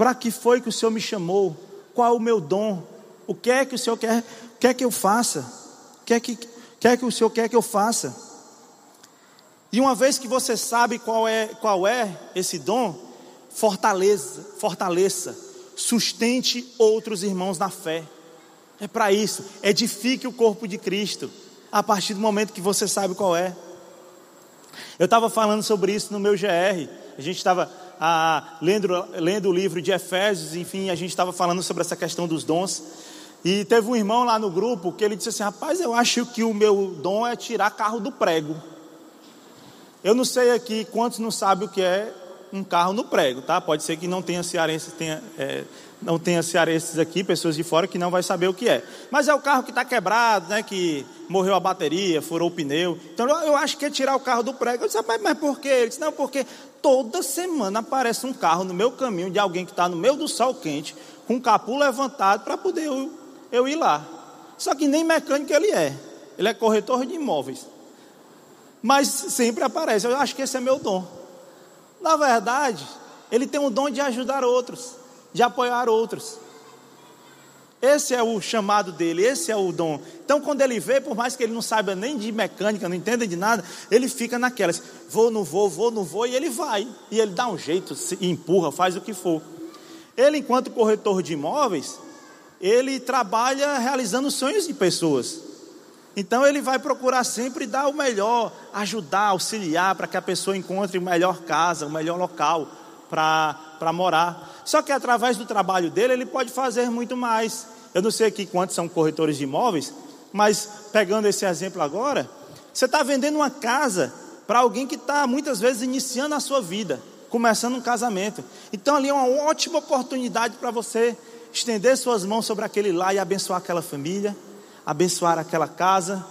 Para que foi que o Senhor me chamou? Qual é o meu dom? O que é que o Senhor quer, quer que eu faça? O que é que, quer que o Senhor quer que eu faça? E uma vez que você sabe qual é, qual é esse dom, fortaleça, fortaleça, sustente outros irmãos na fé. É para isso, edifique o corpo de Cristo, a partir do momento que você sabe qual é. Eu estava falando sobre isso no meu GR, a gente estava ah, lendo, lendo o livro de Efésios, enfim, a gente estava falando sobre essa questão dos dons. E teve um irmão lá no grupo que ele disse assim: Rapaz, eu acho que o meu dom é tirar carro do prego. Eu não sei aqui quantos não sabem o que é um carro no prego, tá? Pode ser que não tenha cearenses, tenha, é, não tenha cearenses aqui, pessoas de fora que não vai saber o que é. Mas é o carro que está quebrado, né? Que morreu a bateria, furou o pneu. Então eu acho que é tirar o carro do prego. Eu disse, mas, mas por quê? Ele disse, não, porque toda semana aparece um carro no meu caminho de alguém que está no meio do sol quente, com o capu levantado para poder eu, eu ir lá. Só que nem mecânico ele é. Ele é corretor de imóveis. Mas sempre aparece. Eu acho que esse é meu dom. Na verdade, ele tem o dom de ajudar outros, de apoiar outros. Esse é o chamado dele, esse é o dom. Então, quando ele vê, por mais que ele não saiba nem de mecânica, não entenda de nada, ele fica naquelas: vou, não vou, vou, não vou, e ele vai. E ele dá um jeito, empurra, faz o que for. Ele, enquanto corretor de imóveis, ele trabalha realizando sonhos de pessoas. Então ele vai procurar sempre dar o melhor, ajudar, auxiliar para que a pessoa encontre o melhor casa, o melhor local para morar. Só que através do trabalho dele ele pode fazer muito mais. Eu não sei aqui quantos são corretores de imóveis, mas pegando esse exemplo agora, você está vendendo uma casa para alguém que está muitas vezes iniciando a sua vida, começando um casamento. Então ali é uma ótima oportunidade para você estender suas mãos sobre aquele lá e abençoar aquela família abençoar aquela casa,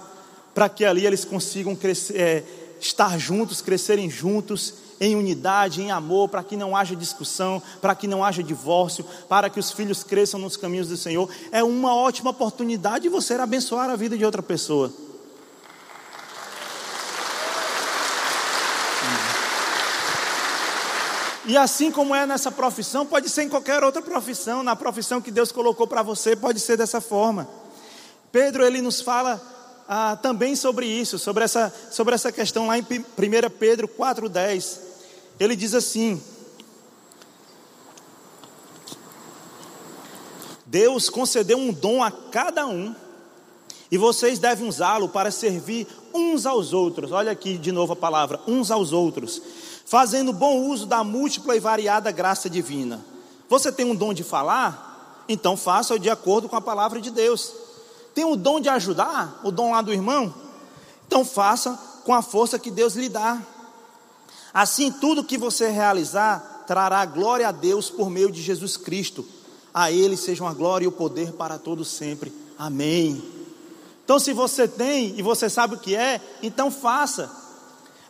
para que ali eles consigam crescer, é, estar juntos, crescerem juntos, em unidade, em amor, para que não haja discussão, para que não haja divórcio, para que os filhos cresçam nos caminhos do Senhor. É uma ótima oportunidade de você abençoar a vida de outra pessoa. E assim como é nessa profissão, pode ser em qualquer outra profissão, na profissão que Deus colocou para você, pode ser dessa forma. Pedro ele nos fala ah, também sobre isso, sobre essa, sobre essa questão lá em 1 Pedro 4,10. Ele diz assim: Deus concedeu um dom a cada um, e vocês devem usá-lo para servir uns aos outros. Olha aqui de novo a palavra: uns aos outros, fazendo bom uso da múltipla e variada graça divina. Você tem um dom de falar? Então faça-o de acordo com a palavra de Deus. Tem o dom de ajudar? O dom lá do irmão? Então faça com a força que Deus lhe dá. Assim, tudo que você realizar trará glória a Deus por meio de Jesus Cristo. A Ele sejam a glória e o poder para todos sempre. Amém. Então, se você tem e você sabe o que é, então faça.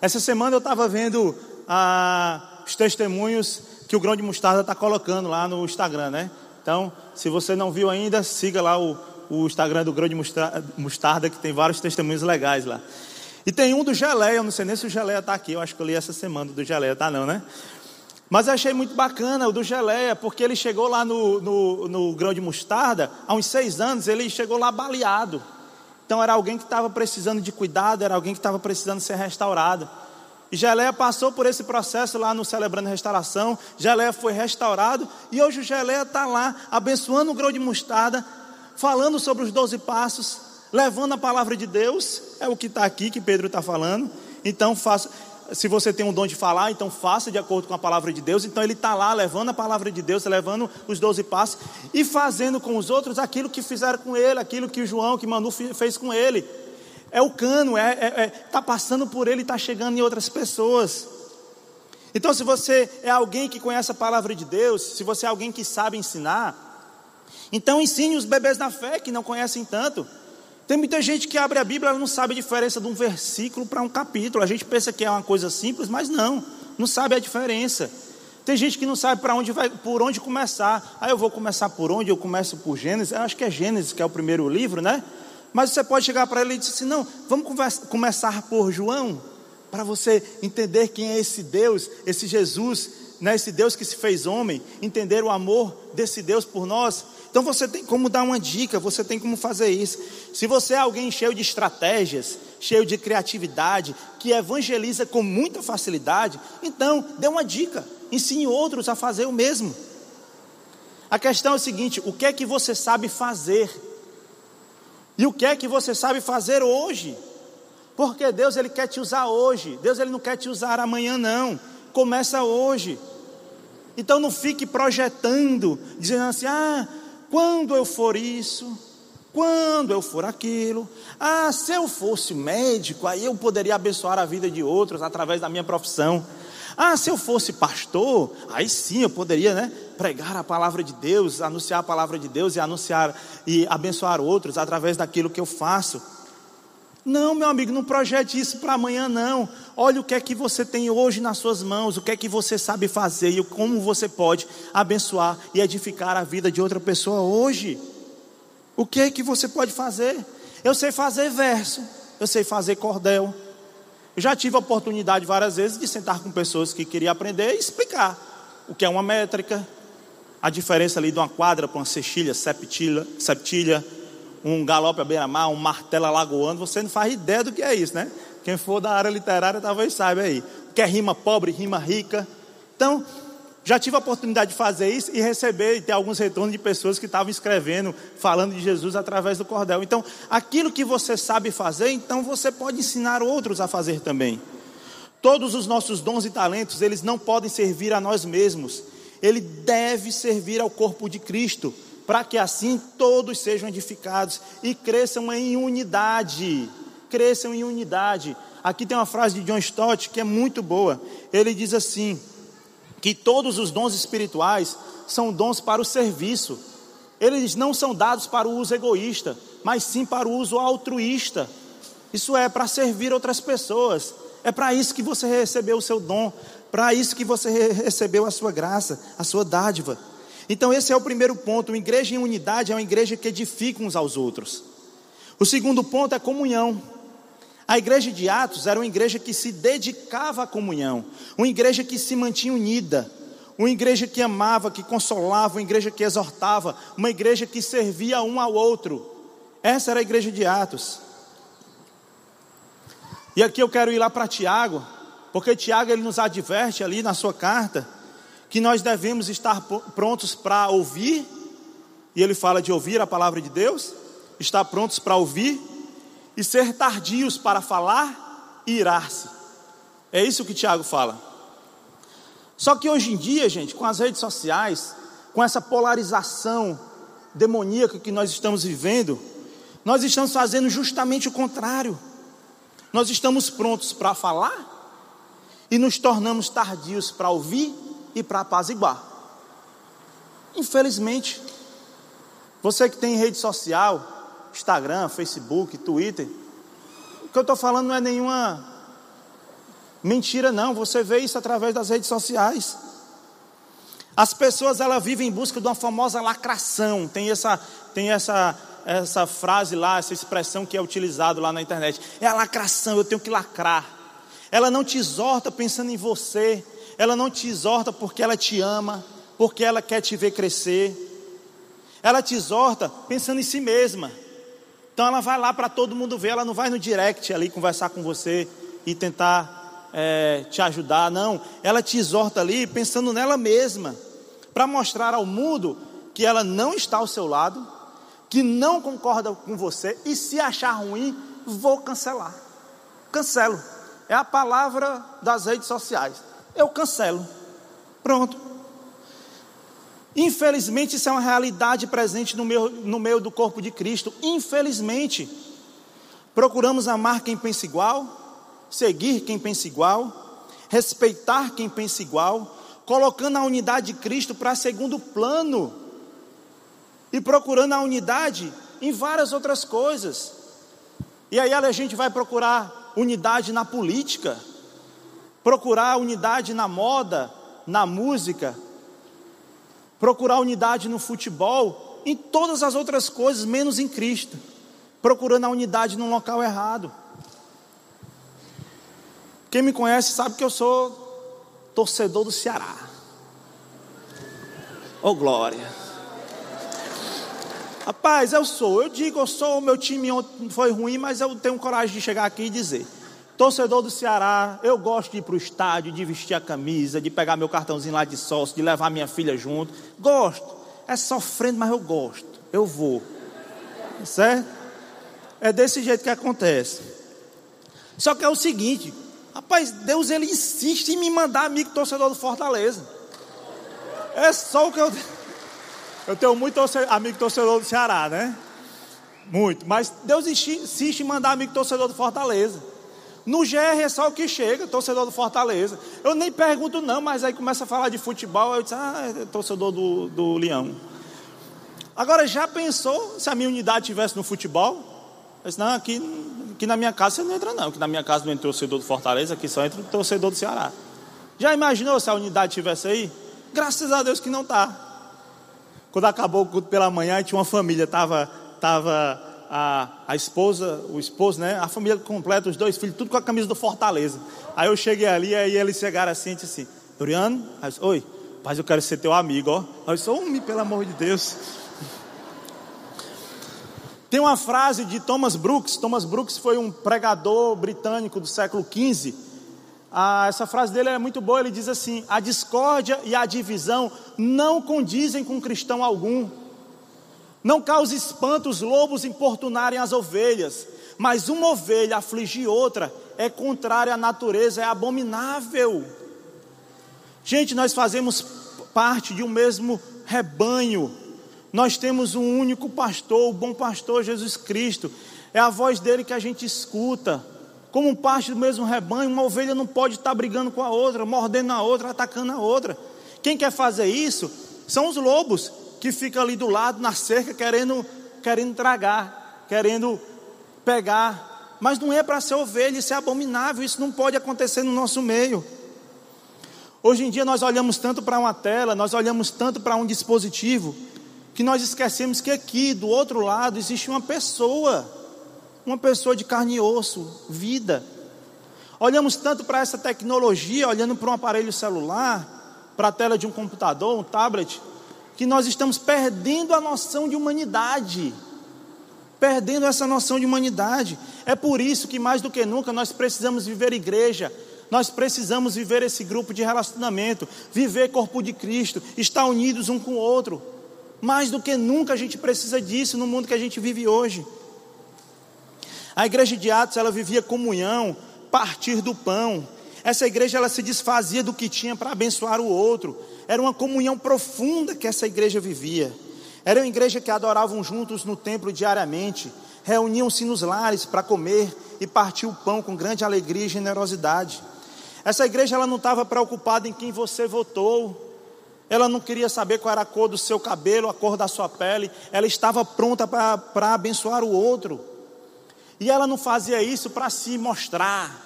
Essa semana eu estava vendo ah, os testemunhos que o Grão de Mostarda está colocando lá no Instagram, né? Então, se você não viu ainda, siga lá o, o Instagram do Grão de Mostarda, que tem vários testemunhos legais lá. E tem um do Geleia, eu não sei nem se o Geleia está aqui, eu acho que eu li essa semana do Geleia, tá não, né? Mas eu achei muito bacana o do Geleia, porque ele chegou lá no, no, no grão de mostarda, há uns seis anos, ele chegou lá baleado. Então era alguém que estava precisando de cuidado, era alguém que estava precisando ser restaurado. E Geleia passou por esse processo lá no Celebrando Restauração. Geleia foi restaurado e hoje o Geleia está lá abençoando o grão de mostarda, falando sobre os doze passos, levando a palavra de Deus. É o que está aqui que Pedro está falando. Então faça se você tem um dom de falar, então faça de acordo com a palavra de Deus. Então ele está lá levando a palavra de Deus, levando os doze passos e fazendo com os outros aquilo que fizeram com ele, aquilo que João, que Manu fez com ele. É o cano, é, é, é tá passando por ele está chegando em outras pessoas. Então, se você é alguém que conhece a palavra de Deus, se você é alguém que sabe ensinar, então ensine os bebês da fé que não conhecem tanto. Tem muita gente que abre a Bíblia e não sabe a diferença de um versículo para um capítulo. A gente pensa que é uma coisa simples, mas não, não sabe a diferença. Tem gente que não sabe para onde vai, por onde começar. Ah, eu vou começar por onde? Eu começo por Gênesis. Eu acho que é Gênesis que é o primeiro livro, né? Mas você pode chegar para ele e dizer assim: não, vamos conversa, começar por João, para você entender quem é esse Deus, esse Jesus, né, esse Deus que se fez homem, entender o amor desse Deus por nós. Então você tem como dar uma dica, você tem como fazer isso. Se você é alguém cheio de estratégias, cheio de criatividade, que evangeliza com muita facilidade, então dê uma dica, ensine outros a fazer o mesmo. A questão é o seguinte: o que é que você sabe fazer? E o que é que você sabe fazer hoje? Porque Deus ele quer te usar hoje. Deus ele não quer te usar amanhã não. Começa hoje. Então não fique projetando, dizendo assim: "Ah, quando eu for isso, quando eu for aquilo, ah, se eu fosse médico, aí eu poderia abençoar a vida de outros através da minha profissão. Ah, se eu fosse pastor, aí sim eu poderia, né, pregar a palavra de Deus, anunciar a palavra de Deus e anunciar e abençoar outros através daquilo que eu faço. Não, meu amigo, não projete isso para amanhã, não. Olha o que é que você tem hoje nas suas mãos, o que é que você sabe fazer e como você pode abençoar e edificar a vida de outra pessoa hoje. O que é que você pode fazer? Eu sei fazer verso, eu sei fazer cordel. Eu já tive a oportunidade várias vezes de sentar com pessoas que queriam aprender e explicar o que é uma métrica, a diferença ali de uma quadra para uma sextilha, septilha, septilha um galope à beira-mar, um martelo alagoano, você não faz ideia do que é isso, né? Quem for da área literária talvez saiba aí. Quer rima pobre, rima rica. Então, já tive a oportunidade de fazer isso e receber e ter alguns retornos de pessoas que estavam escrevendo, falando de Jesus através do cordel. Então, aquilo que você sabe fazer, então você pode ensinar outros a fazer também. Todos os nossos dons e talentos, eles não podem servir a nós mesmos. Ele deve servir ao corpo de Cristo para que assim todos sejam edificados e cresçam em unidade. Cresçam em unidade. Aqui tem uma frase de John Stott que é muito boa. Ele diz assim: que todos os dons espirituais são dons para o serviço. Eles não são dados para o uso egoísta, mas sim para o uso altruísta. Isso é para servir outras pessoas. É para isso que você recebeu o seu dom, para isso que você recebeu a sua graça, a sua dádiva. Então, esse é o primeiro ponto. Uma igreja em unidade é uma igreja que edifica uns aos outros. O segundo ponto é comunhão. A igreja de Atos era uma igreja que se dedicava à comunhão, uma igreja que se mantinha unida, uma igreja que amava, que consolava, uma igreja que exortava, uma igreja que servia um ao outro. Essa era a igreja de Atos. E aqui eu quero ir lá para Tiago, porque Tiago ele nos adverte ali na sua carta que nós devemos estar prontos para ouvir e ele fala de ouvir a palavra de Deus, estar prontos para ouvir e ser tardios para falar e irar-se. É isso que Tiago fala. Só que hoje em dia, gente, com as redes sociais, com essa polarização demoníaca que nós estamos vivendo, nós estamos fazendo justamente o contrário. Nós estamos prontos para falar e nos tornamos tardios para ouvir e para apaziguar. Infelizmente, você que tem rede social, Instagram, Facebook, Twitter, o que eu estou falando não é nenhuma mentira, não. Você vê isso através das redes sociais. As pessoas elas vivem em busca de uma famosa lacração. Tem essa, tem essa, essa frase lá, essa expressão que é utilizada lá na internet. É a lacração, eu tenho que lacrar. Ela não te exorta pensando em você. Ela não te exorta porque ela te ama, porque ela quer te ver crescer. Ela te exorta pensando em si mesma. Então ela vai lá para todo mundo ver, ela não vai no direct ali conversar com você e tentar é, te ajudar, não. Ela te exorta ali pensando nela mesma para mostrar ao mundo que ela não está ao seu lado, que não concorda com você e se achar ruim, vou cancelar. Cancelo. É a palavra das redes sociais. Eu cancelo. Pronto. Infelizmente, isso é uma realidade presente no meio, no meio do corpo de Cristo. Infelizmente, procuramos amar quem pensa igual, seguir quem pensa igual, respeitar quem pensa igual, colocando a unidade de Cristo para segundo plano e procurando a unidade em várias outras coisas. E aí a gente vai procurar unidade na política, procurar unidade na moda, na música, procurar unidade no futebol, em todas as outras coisas, menos em Cristo, procurando a unidade num local errado. Quem me conhece sabe que eu sou torcedor do Ceará. Oh glória. Rapaz, eu sou, eu digo, eu sou, o meu time foi ruim, mas eu tenho coragem de chegar aqui e dizer. Torcedor do Ceará, eu gosto de ir para o estádio, de vestir a camisa, de pegar meu cartãozinho lá de sócio, de levar minha filha junto. Gosto. É sofrendo, mas eu gosto. Eu vou. Certo? É desse jeito que acontece. Só que é o seguinte, Rapaz, Deus ele insiste em me mandar amigo torcedor do Fortaleza. É só o que eu. Eu tenho muito amigo torcedor do Ceará, né? Muito. Mas Deus insiste em mandar amigo torcedor do Fortaleza. No GR é só o que chega, torcedor do Fortaleza. Eu nem pergunto, não, mas aí começa a falar de futebol. Eu disse, ah, é torcedor do, do Leão. Agora, já pensou se a minha unidade estivesse no futebol? Eu disse, não, aqui, aqui na minha casa você não entra não, aqui na minha casa não entra torcedor do Fortaleza, aqui só entra o torcedor do Ceará. Já imaginou se a unidade estivesse aí? Graças a Deus que não está. Quando acabou o culto pela manhã, tinha uma família, estava tava a, a esposa, o esposo, né? A família completa, os dois filhos, tudo com a camisa do Fortaleza. Aí eu cheguei ali, aí eles chegaram assim disse assim, Doriano, oi, pai, eu quero ser teu amigo, ó. Aí eu disse, homem, pelo amor de Deus. Tem uma frase de Thomas Brooks. Thomas Brooks foi um pregador britânico do século XV. Ah, essa frase dele é muito boa. Ele diz assim: A discórdia e a divisão não condizem com cristão algum. Não cause espanto os lobos importunarem as ovelhas, mas uma ovelha afligir outra é contrária à natureza, é abominável. Gente, nós fazemos parte de um mesmo rebanho. Nós temos um único pastor, o bom pastor Jesus Cristo. É a voz dele que a gente escuta. Como parte do mesmo rebanho, uma ovelha não pode estar brigando com a outra, mordendo a outra, atacando a outra. Quem quer fazer isso são os lobos que ficam ali do lado na cerca querendo querendo tragar, querendo pegar. Mas não é para ser ovelha, isso é abominável, isso não pode acontecer no nosso meio. Hoje em dia nós olhamos tanto para uma tela, nós olhamos tanto para um dispositivo, que nós esquecemos que aqui do outro lado existe uma pessoa, uma pessoa de carne e osso, vida. Olhamos tanto para essa tecnologia, olhando para um aparelho celular, para a tela de um computador, um tablet, que nós estamos perdendo a noção de humanidade. Perdendo essa noção de humanidade. É por isso que mais do que nunca nós precisamos viver igreja, nós precisamos viver esse grupo de relacionamento, viver corpo de Cristo, estar unidos um com o outro Mais do que nunca a gente precisa disso no mundo que a gente vive hoje. A igreja de Atos, ela vivia comunhão, partir do pão. Essa igreja ela se desfazia do que tinha para abençoar o outro. Era uma comunhão profunda que essa igreja vivia. Era uma igreja que adoravam juntos no templo diariamente, reuniam-se nos lares para comer e partir o pão com grande alegria e generosidade. Essa igreja ela não estava preocupada em quem você votou. Ela não queria saber qual era a cor do seu cabelo, a cor da sua pele. Ela estava pronta para abençoar o outro. E ela não fazia isso para se mostrar.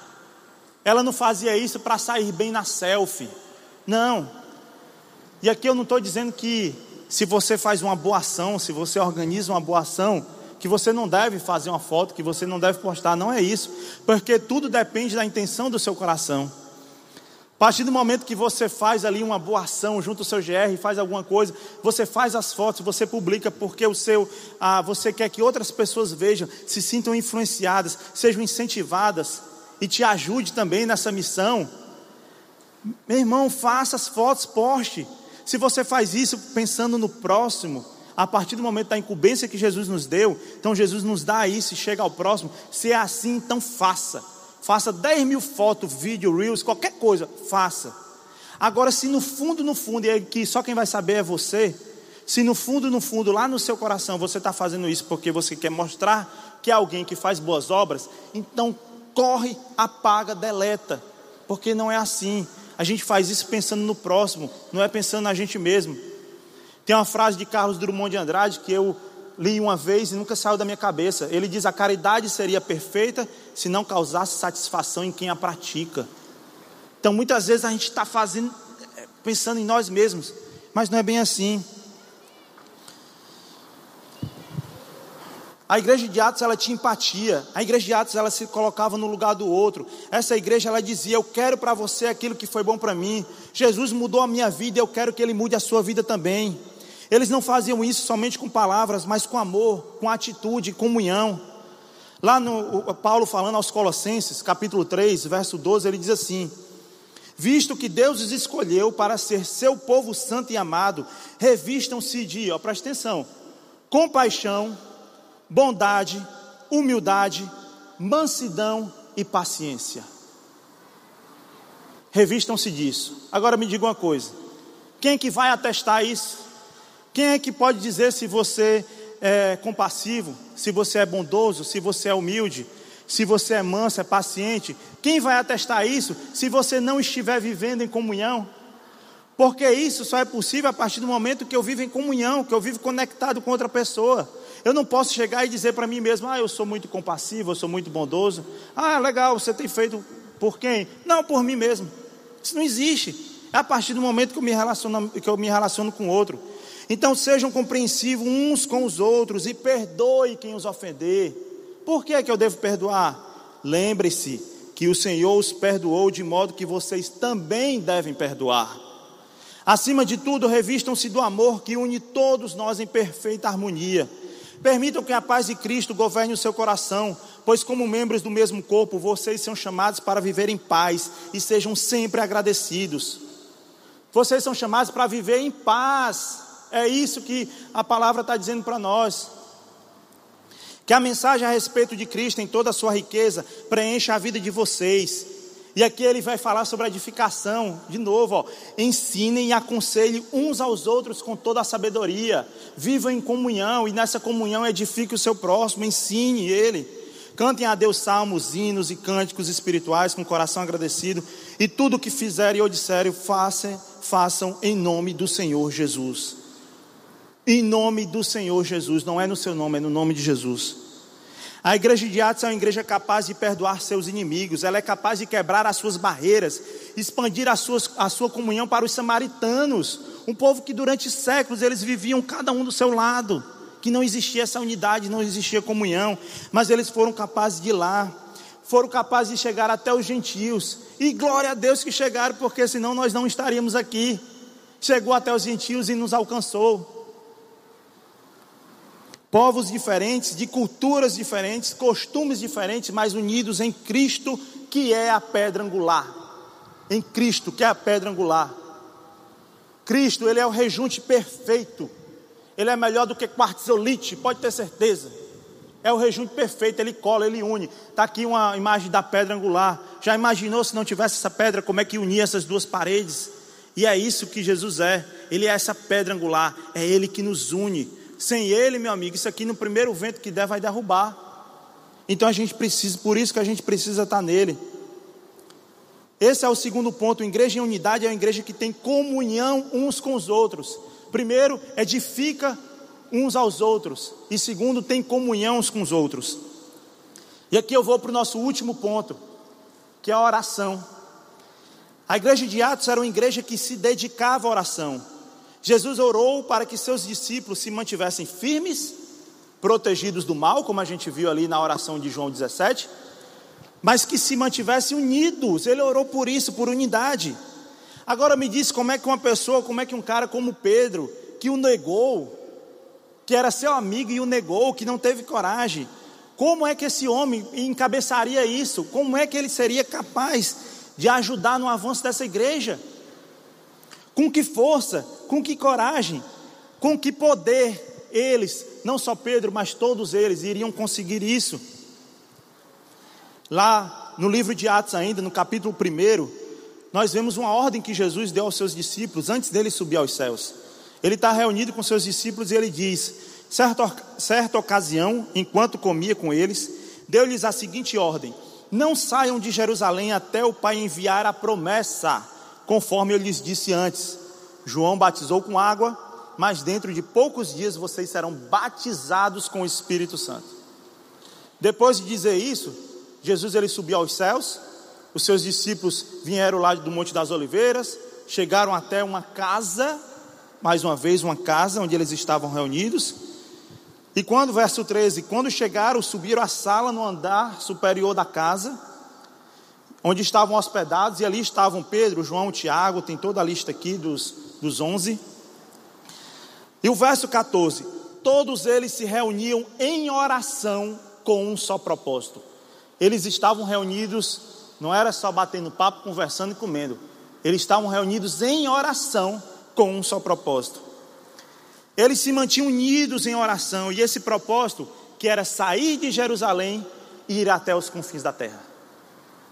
Ela não fazia isso para sair bem na selfie. Não. E aqui eu não estou dizendo que se você faz uma boa ação, se você organiza uma boa ação, que você não deve fazer uma foto, que você não deve postar. Não é isso. Porque tudo depende da intenção do seu coração. A partir do momento que você faz ali uma boa ação junto ao seu GR, faz alguma coisa, você faz as fotos, você publica porque o seu, ah, você quer que outras pessoas vejam, se sintam influenciadas, sejam incentivadas e te ajude também nessa missão. Meu irmão, faça as fotos, poste. Se você faz isso pensando no próximo, a partir do momento da incumbência que Jesus nos deu, então Jesus nos dá isso e chega ao próximo. Se é assim, então faça faça 10 mil fotos, vídeo, reels, qualquer coisa, faça. Agora, se no fundo, no fundo, e é que só quem vai saber é você, se no fundo, no fundo, lá no seu coração, você está fazendo isso porque você quer mostrar que é alguém que faz boas obras, então corre, apaga, deleta, porque não é assim. A gente faz isso pensando no próximo, não é pensando na gente mesmo. Tem uma frase de Carlos Drummond de Andrade que eu li uma vez e nunca saiu da minha cabeça. Ele diz: a caridade seria perfeita se não causasse satisfação em quem a pratica. Então, muitas vezes a gente está fazendo, é, pensando em nós mesmos, mas não é bem assim. A igreja de Atos ela tinha empatia. A igreja de Atos ela se colocava no lugar do outro. Essa igreja ela dizia: "Eu quero para você aquilo que foi bom para mim. Jesus mudou a minha vida, eu quero que ele mude a sua vida também." Eles não faziam isso somente com palavras, mas com amor, com atitude, comunhão. Lá no Paulo falando aos Colossenses, capítulo 3, verso 12, ele diz assim: Visto que Deus os escolheu para ser seu povo santo e amado, revistam-se de, ó, presta atenção, compaixão, bondade, humildade, mansidão e paciência. Revistam-se disso. Agora me diga uma coisa: quem é que vai atestar isso? Quem é que pode dizer se você é compassivo, se você é bondoso, se você é humilde, se você é manso, é paciente? Quem vai atestar isso se você não estiver vivendo em comunhão? Porque isso só é possível a partir do momento que eu vivo em comunhão, que eu vivo conectado com outra pessoa. Eu não posso chegar e dizer para mim mesmo: ah, eu sou muito compassivo, eu sou muito bondoso. Ah, legal, você tem feito por quem? Não, por mim mesmo. Isso não existe. É a partir do momento que eu me relaciono, que eu me relaciono com outro. Então sejam compreensivos uns com os outros e perdoe quem os ofender. Por que é que eu devo perdoar? Lembre-se que o Senhor os perdoou de modo que vocês também devem perdoar. Acima de tudo, revistam-se do amor que une todos nós em perfeita harmonia. Permitam que a paz de Cristo governe o seu coração, pois, como membros do mesmo corpo, vocês são chamados para viver em paz e sejam sempre agradecidos. Vocês são chamados para viver em paz. É isso que a palavra está dizendo para nós. Que a mensagem a respeito de Cristo em toda a sua riqueza preencha a vida de vocês. E aqui ele vai falar sobre edificação, de novo, ó, ensinem e aconselhem uns aos outros com toda a sabedoria. Vivam em comunhão e nessa comunhão edifique o seu próximo, ensine ele. Cantem a Deus salmos, hinos e cânticos espirituais com coração agradecido. E tudo o que fizerem ou disserem, façam, façam em nome do Senhor Jesus. Em nome do Senhor Jesus, não é no seu nome, é no nome de Jesus. A igreja de Atos é uma igreja capaz de perdoar seus inimigos, ela é capaz de quebrar as suas barreiras, expandir a, suas, a sua comunhão para os samaritanos, um povo que durante séculos eles viviam cada um do seu lado, que não existia essa unidade, não existia comunhão, mas eles foram capazes de ir lá, foram capazes de chegar até os gentios, e glória a Deus que chegaram, porque senão nós não estaríamos aqui. Chegou até os gentios e nos alcançou povos diferentes, de culturas diferentes, costumes diferentes, mas unidos em Cristo, que é a pedra angular. Em Cristo, que é a pedra angular. Cristo, ele é o rejunte perfeito. Ele é melhor do que quartzolite, pode ter certeza. É o rejunte perfeito, ele cola, ele une. Está aqui uma imagem da pedra angular. Já imaginou se não tivesse essa pedra, como é que unia essas duas paredes? E é isso que Jesus é. Ele é essa pedra angular, é Ele que nos une. Sem Ele, meu amigo, isso aqui no primeiro vento que der vai derrubar. Então a gente precisa, por isso que a gente precisa estar nele. Esse é o segundo ponto. Igreja em unidade é uma igreja que tem comunhão uns com os outros. Primeiro, edifica uns aos outros. E segundo, tem comunhão uns com os outros. E aqui eu vou para o nosso último ponto, que é a oração. A igreja de Atos era uma igreja que se dedicava à oração. Jesus orou para que seus discípulos se mantivessem firmes, protegidos do mal, como a gente viu ali na oração de João 17, mas que se mantivessem unidos. Ele orou por isso, por unidade. Agora me diz como é que uma pessoa, como é que um cara como Pedro, que o negou, que era seu amigo e o negou, que não teve coragem, como é que esse homem encabeçaria isso? Como é que ele seria capaz de ajudar no avanço dessa igreja? Com que força, com que coragem, com que poder eles, não só Pedro, mas todos eles iriam conseguir isso? Lá no livro de Atos, ainda, no capítulo 1, nós vemos uma ordem que Jesus deu aos seus discípulos antes dele subir aos céus. Ele está reunido com seus discípulos e ele diz: certa, certa ocasião, enquanto comia com eles, deu-lhes a seguinte ordem: Não saiam de Jerusalém até o Pai enviar a promessa conforme eu lhes disse antes. João batizou com água, mas dentro de poucos dias vocês serão batizados com o Espírito Santo. Depois de dizer isso, Jesus ele subiu aos céus, os seus discípulos vieram lá do Monte das Oliveiras, chegaram até uma casa, mais uma vez uma casa onde eles estavam reunidos. E quando, verso 13, quando chegaram, subiram à sala no andar superior da casa, onde estavam hospedados, e ali estavam Pedro, João, Tiago, tem toda a lista aqui dos, dos onze. E o verso 14: todos eles se reuniam em oração com um só propósito. Eles estavam reunidos, não era só batendo papo, conversando e comendo, eles estavam reunidos em oração com um só propósito. Eles se mantinham unidos em oração, e esse propósito, que era sair de Jerusalém e ir até os confins da terra.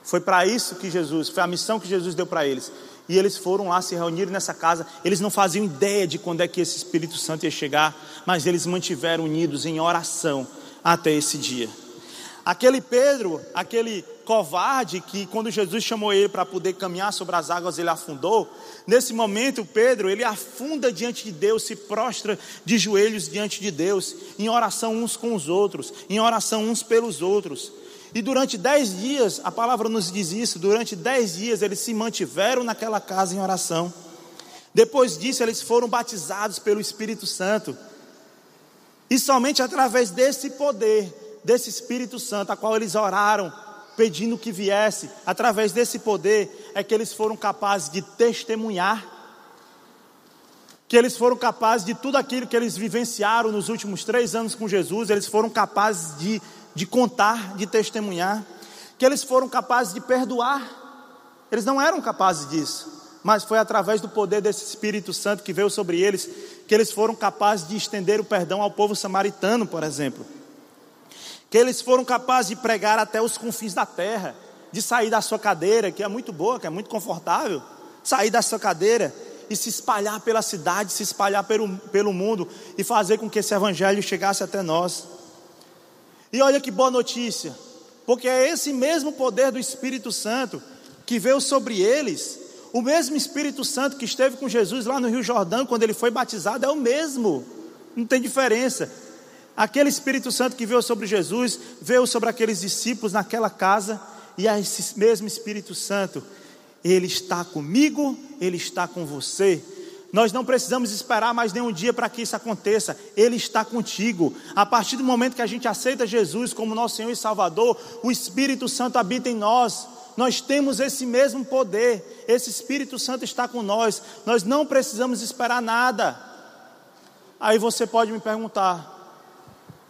Foi para isso que Jesus, foi a missão que Jesus deu para eles. E eles foram lá se reunir nessa casa. Eles não faziam ideia de quando é que esse Espírito Santo ia chegar, mas eles mantiveram unidos em oração até esse dia. Aquele Pedro, aquele covarde que quando Jesus chamou ele para poder caminhar sobre as águas, ele afundou. Nesse momento, Pedro, ele afunda diante de Deus, se prostra de joelhos diante de Deus, em oração uns com os outros, em oração uns pelos outros. E durante dez dias, a palavra nos diz isso, durante dez dias eles se mantiveram naquela casa em oração. Depois disso, eles foram batizados pelo Espírito Santo. E somente através desse poder, desse Espírito Santo, a qual eles oraram, pedindo que viesse, através desse poder, é que eles foram capazes de testemunhar, que eles foram capazes de tudo aquilo que eles vivenciaram nos últimos três anos com Jesus, eles foram capazes de de contar, de testemunhar, que eles foram capazes de perdoar. Eles não eram capazes disso, mas foi através do poder desse Espírito Santo que veio sobre eles que eles foram capazes de estender o perdão ao povo samaritano, por exemplo. Que eles foram capazes de pregar até os confins da terra, de sair da sua cadeira, que é muito boa, que é muito confortável, sair da sua cadeira e se espalhar pela cidade, se espalhar pelo, pelo mundo e fazer com que esse evangelho chegasse até nós. E olha que boa notícia, porque é esse mesmo poder do Espírito Santo que veio sobre eles, o mesmo Espírito Santo que esteve com Jesus lá no Rio Jordão quando ele foi batizado, é o mesmo, não tem diferença. Aquele Espírito Santo que veio sobre Jesus, veio sobre aqueles discípulos naquela casa, e esse mesmo Espírito Santo, ele está comigo, ele está com você, nós não precisamos esperar mais nenhum dia para que isso aconteça. Ele está contigo. A partir do momento que a gente aceita Jesus como nosso Senhor e Salvador, o Espírito Santo habita em nós. Nós temos esse mesmo poder. Esse Espírito Santo está com nós. Nós não precisamos esperar nada. Aí você pode me perguntar,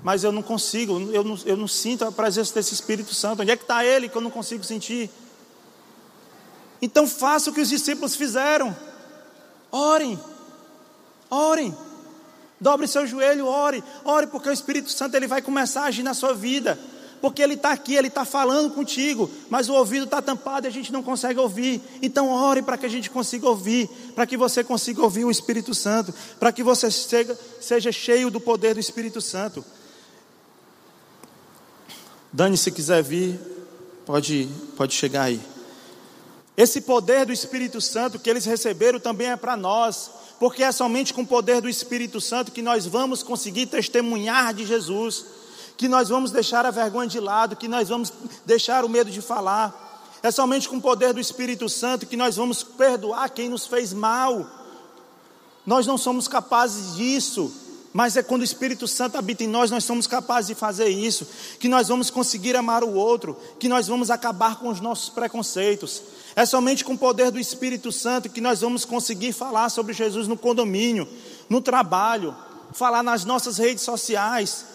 mas eu não consigo, eu não, eu não sinto a presença desse Espírito Santo. Onde é que está ele que eu não consigo sentir? Então faça o que os discípulos fizeram. Orem, orem. Dobre seu joelho, ore, ore, porque o Espírito Santo ele vai começar a agir na sua vida. Porque ele está aqui, ele está falando contigo, mas o ouvido está tampado e a gente não consegue ouvir. Então, ore para que a gente consiga ouvir, para que você consiga ouvir o Espírito Santo, para que você seja, seja cheio do poder do Espírito Santo. Dani, se quiser vir, pode, pode chegar aí. Esse poder do Espírito Santo que eles receberam também é para nós porque é somente com o poder do Espírito Santo que nós vamos conseguir testemunhar de Jesus, que nós vamos deixar a vergonha de lado, que nós vamos deixar o medo de falar. É somente com o poder do Espírito Santo que nós vamos perdoar quem nos fez mal. Nós não somos capazes disso, mas é quando o Espírito Santo habita em nós, nós somos capazes de fazer isso, que nós vamos conseguir amar o outro, que nós vamos acabar com os nossos preconceitos. É somente com o poder do Espírito Santo que nós vamos conseguir falar sobre Jesus no condomínio, no trabalho, falar nas nossas redes sociais,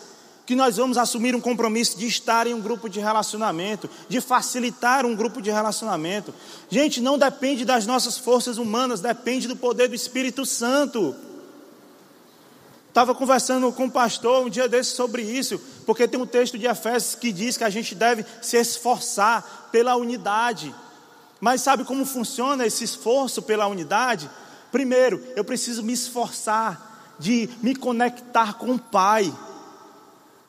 que nós vamos assumir um compromisso de estar em um grupo de relacionamento, de facilitar um grupo de relacionamento. Gente, não depende das nossas forças humanas, depende do poder do Espírito Santo. Estava conversando com o um pastor um dia desse sobre isso, porque tem um texto de Efésios que diz que a gente deve se esforçar pela unidade. Mas sabe como funciona esse esforço pela unidade? Primeiro, eu preciso me esforçar de me conectar com o Pai,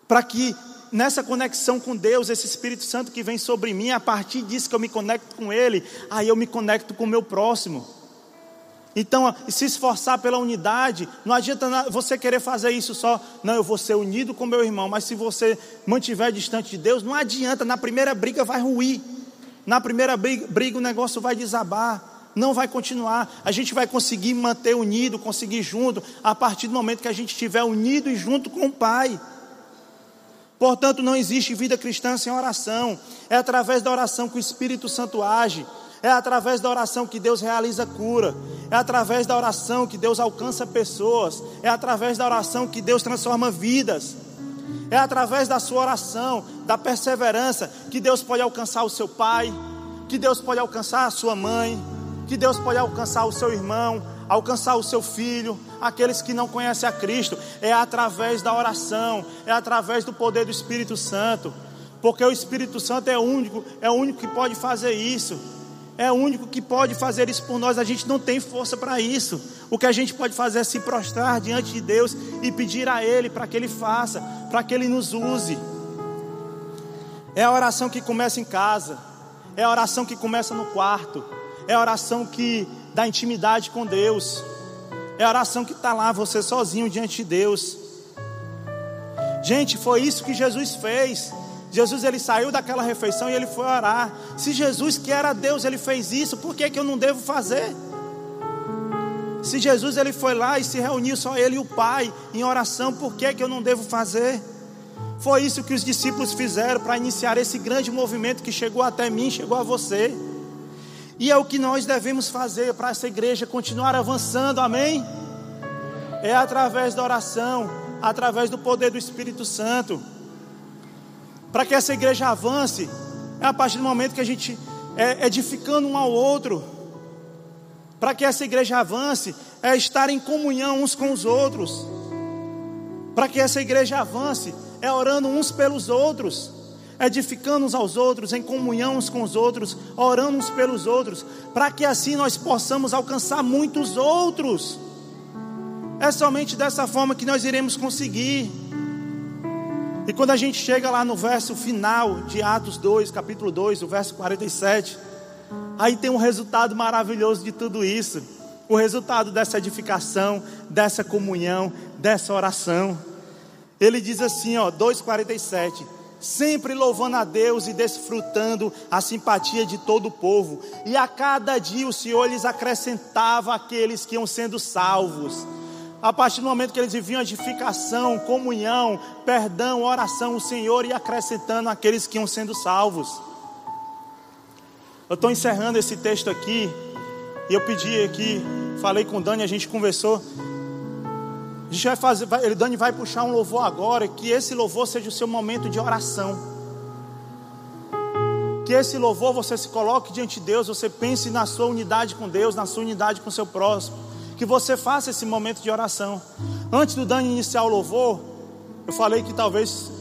para que nessa conexão com Deus, esse Espírito Santo que vem sobre mim, a partir disso que eu me conecto com Ele, aí eu me conecto com o meu próximo. Então, se esforçar pela unidade, não adianta você querer fazer isso só, não, eu vou ser unido com meu irmão, mas se você mantiver distante de Deus, não adianta, na primeira briga vai ruir. Na primeira briga, o negócio vai desabar, não vai continuar. A gente vai conseguir manter unido, conseguir junto, a partir do momento que a gente estiver unido e junto com o Pai. Portanto, não existe vida cristã sem oração. É através da oração que o Espírito Santo age. É através da oração que Deus realiza cura. É através da oração que Deus alcança pessoas. É através da oração que Deus transforma vidas. É através da sua oração, da perseverança, que Deus pode alcançar o seu pai, que Deus pode alcançar a sua mãe, que Deus pode alcançar o seu irmão, alcançar o seu filho, aqueles que não conhecem a Cristo. É através da oração, é através do poder do Espírito Santo, porque o Espírito Santo é único, é o único que pode fazer isso é o único que pode fazer isso por nós. A gente não tem força para isso. O que a gente pode fazer é se prostrar diante de Deus e pedir a Ele para que Ele faça, para que Ele nos use. É a oração que começa em casa, é a oração que começa no quarto, é a oração que dá intimidade com Deus, é a oração que está lá, você sozinho diante de Deus. Gente, foi isso que Jesus fez. Jesus ele saiu daquela refeição e ele foi orar. Se Jesus que era Deus ele fez isso, por que, que eu não devo fazer? Se Jesus ele foi lá e se reuniu só ele e o Pai em oração, por que, que eu não devo fazer? Foi isso que os discípulos fizeram para iniciar esse grande movimento que chegou até mim, chegou a você. E é o que nós devemos fazer para essa igreja continuar avançando, amém? É através da oração, através do poder do Espírito Santo para que essa igreja avance, é a partir do momento que a gente é edificando um ao outro. Para que essa igreja avance, é estar em comunhão uns com os outros. Para que essa igreja avance, é orando uns pelos outros, edificando uns aos outros, em comunhão uns com os outros, orando uns pelos outros, para que assim nós possamos alcançar muitos outros. É somente dessa forma que nós iremos conseguir. E quando a gente chega lá no verso final de Atos 2, capítulo 2, o verso 47, aí tem um resultado maravilhoso de tudo isso. O resultado dessa edificação, dessa comunhão, dessa oração. Ele diz assim, ó, 2:47, sempre louvando a Deus e desfrutando a simpatia de todo o povo, e a cada dia o Senhor lhes acrescentava aqueles que iam sendo salvos. A partir do momento que eles viviam edificação, comunhão, perdão, oração, o Senhor ia acrescentando aqueles que iam sendo salvos. Eu estou encerrando esse texto aqui, e eu pedi aqui, falei com o Dani, a gente conversou. A gente vai fazer, vai, Dani vai puxar um louvor agora, que esse louvor seja o seu momento de oração. Que esse louvor você se coloque diante de Deus, você pense na sua unidade com Deus, na sua unidade com o seu próximo que você faça esse momento de oração. Antes do Dani iniciar o louvor, eu falei que talvez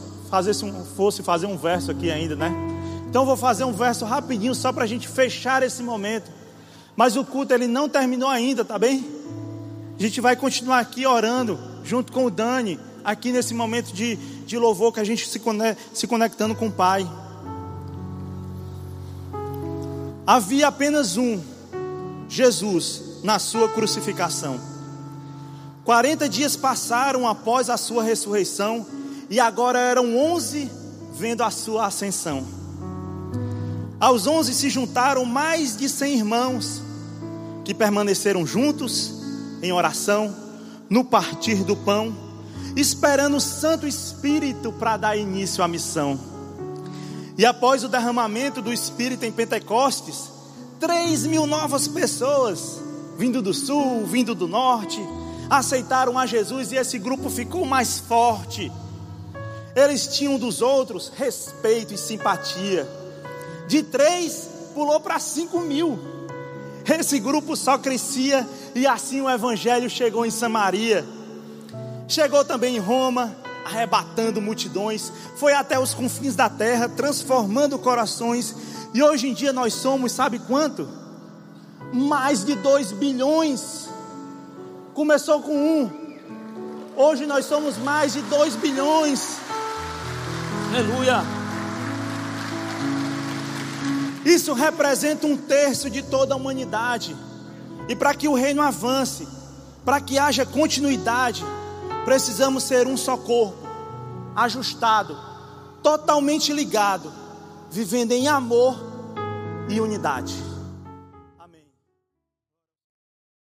um, fosse fazer um verso aqui ainda, né? Então vou fazer um verso rapidinho só para a gente fechar esse momento. Mas o culto ele não terminou ainda, tá bem? A gente vai continuar aqui orando junto com o Dani, aqui nesse momento de, de louvor que a gente se, se conectando com o Pai. Havia apenas um, Jesus, na sua crucificação. 40 dias passaram após a sua ressurreição e agora eram 11 vendo a sua ascensão. Aos 11 se juntaram mais de 100 irmãos que permaneceram juntos em oração, no partir do pão, esperando o Santo Espírito para dar início à missão. E após o derramamento do Espírito em Pentecostes, 3 mil novas pessoas, vindo do sul, vindo do norte, aceitaram a Jesus e esse grupo ficou mais forte. Eles tinham dos outros respeito e simpatia. De três, pulou para cinco mil. Esse grupo só crescia e assim o evangelho chegou em Samaria. Chegou também em Roma, arrebatando multidões, foi até os confins da terra, transformando corações. E hoje em dia nós somos, sabe quanto? Mais de dois bilhões começou com um, hoje nós somos mais de dois bilhões. Aleluia. Isso representa um terço de toda a humanidade. E para que o reino avance, para que haja continuidade, precisamos ser um só corpo, ajustado, totalmente ligado, vivendo em amor e unidade.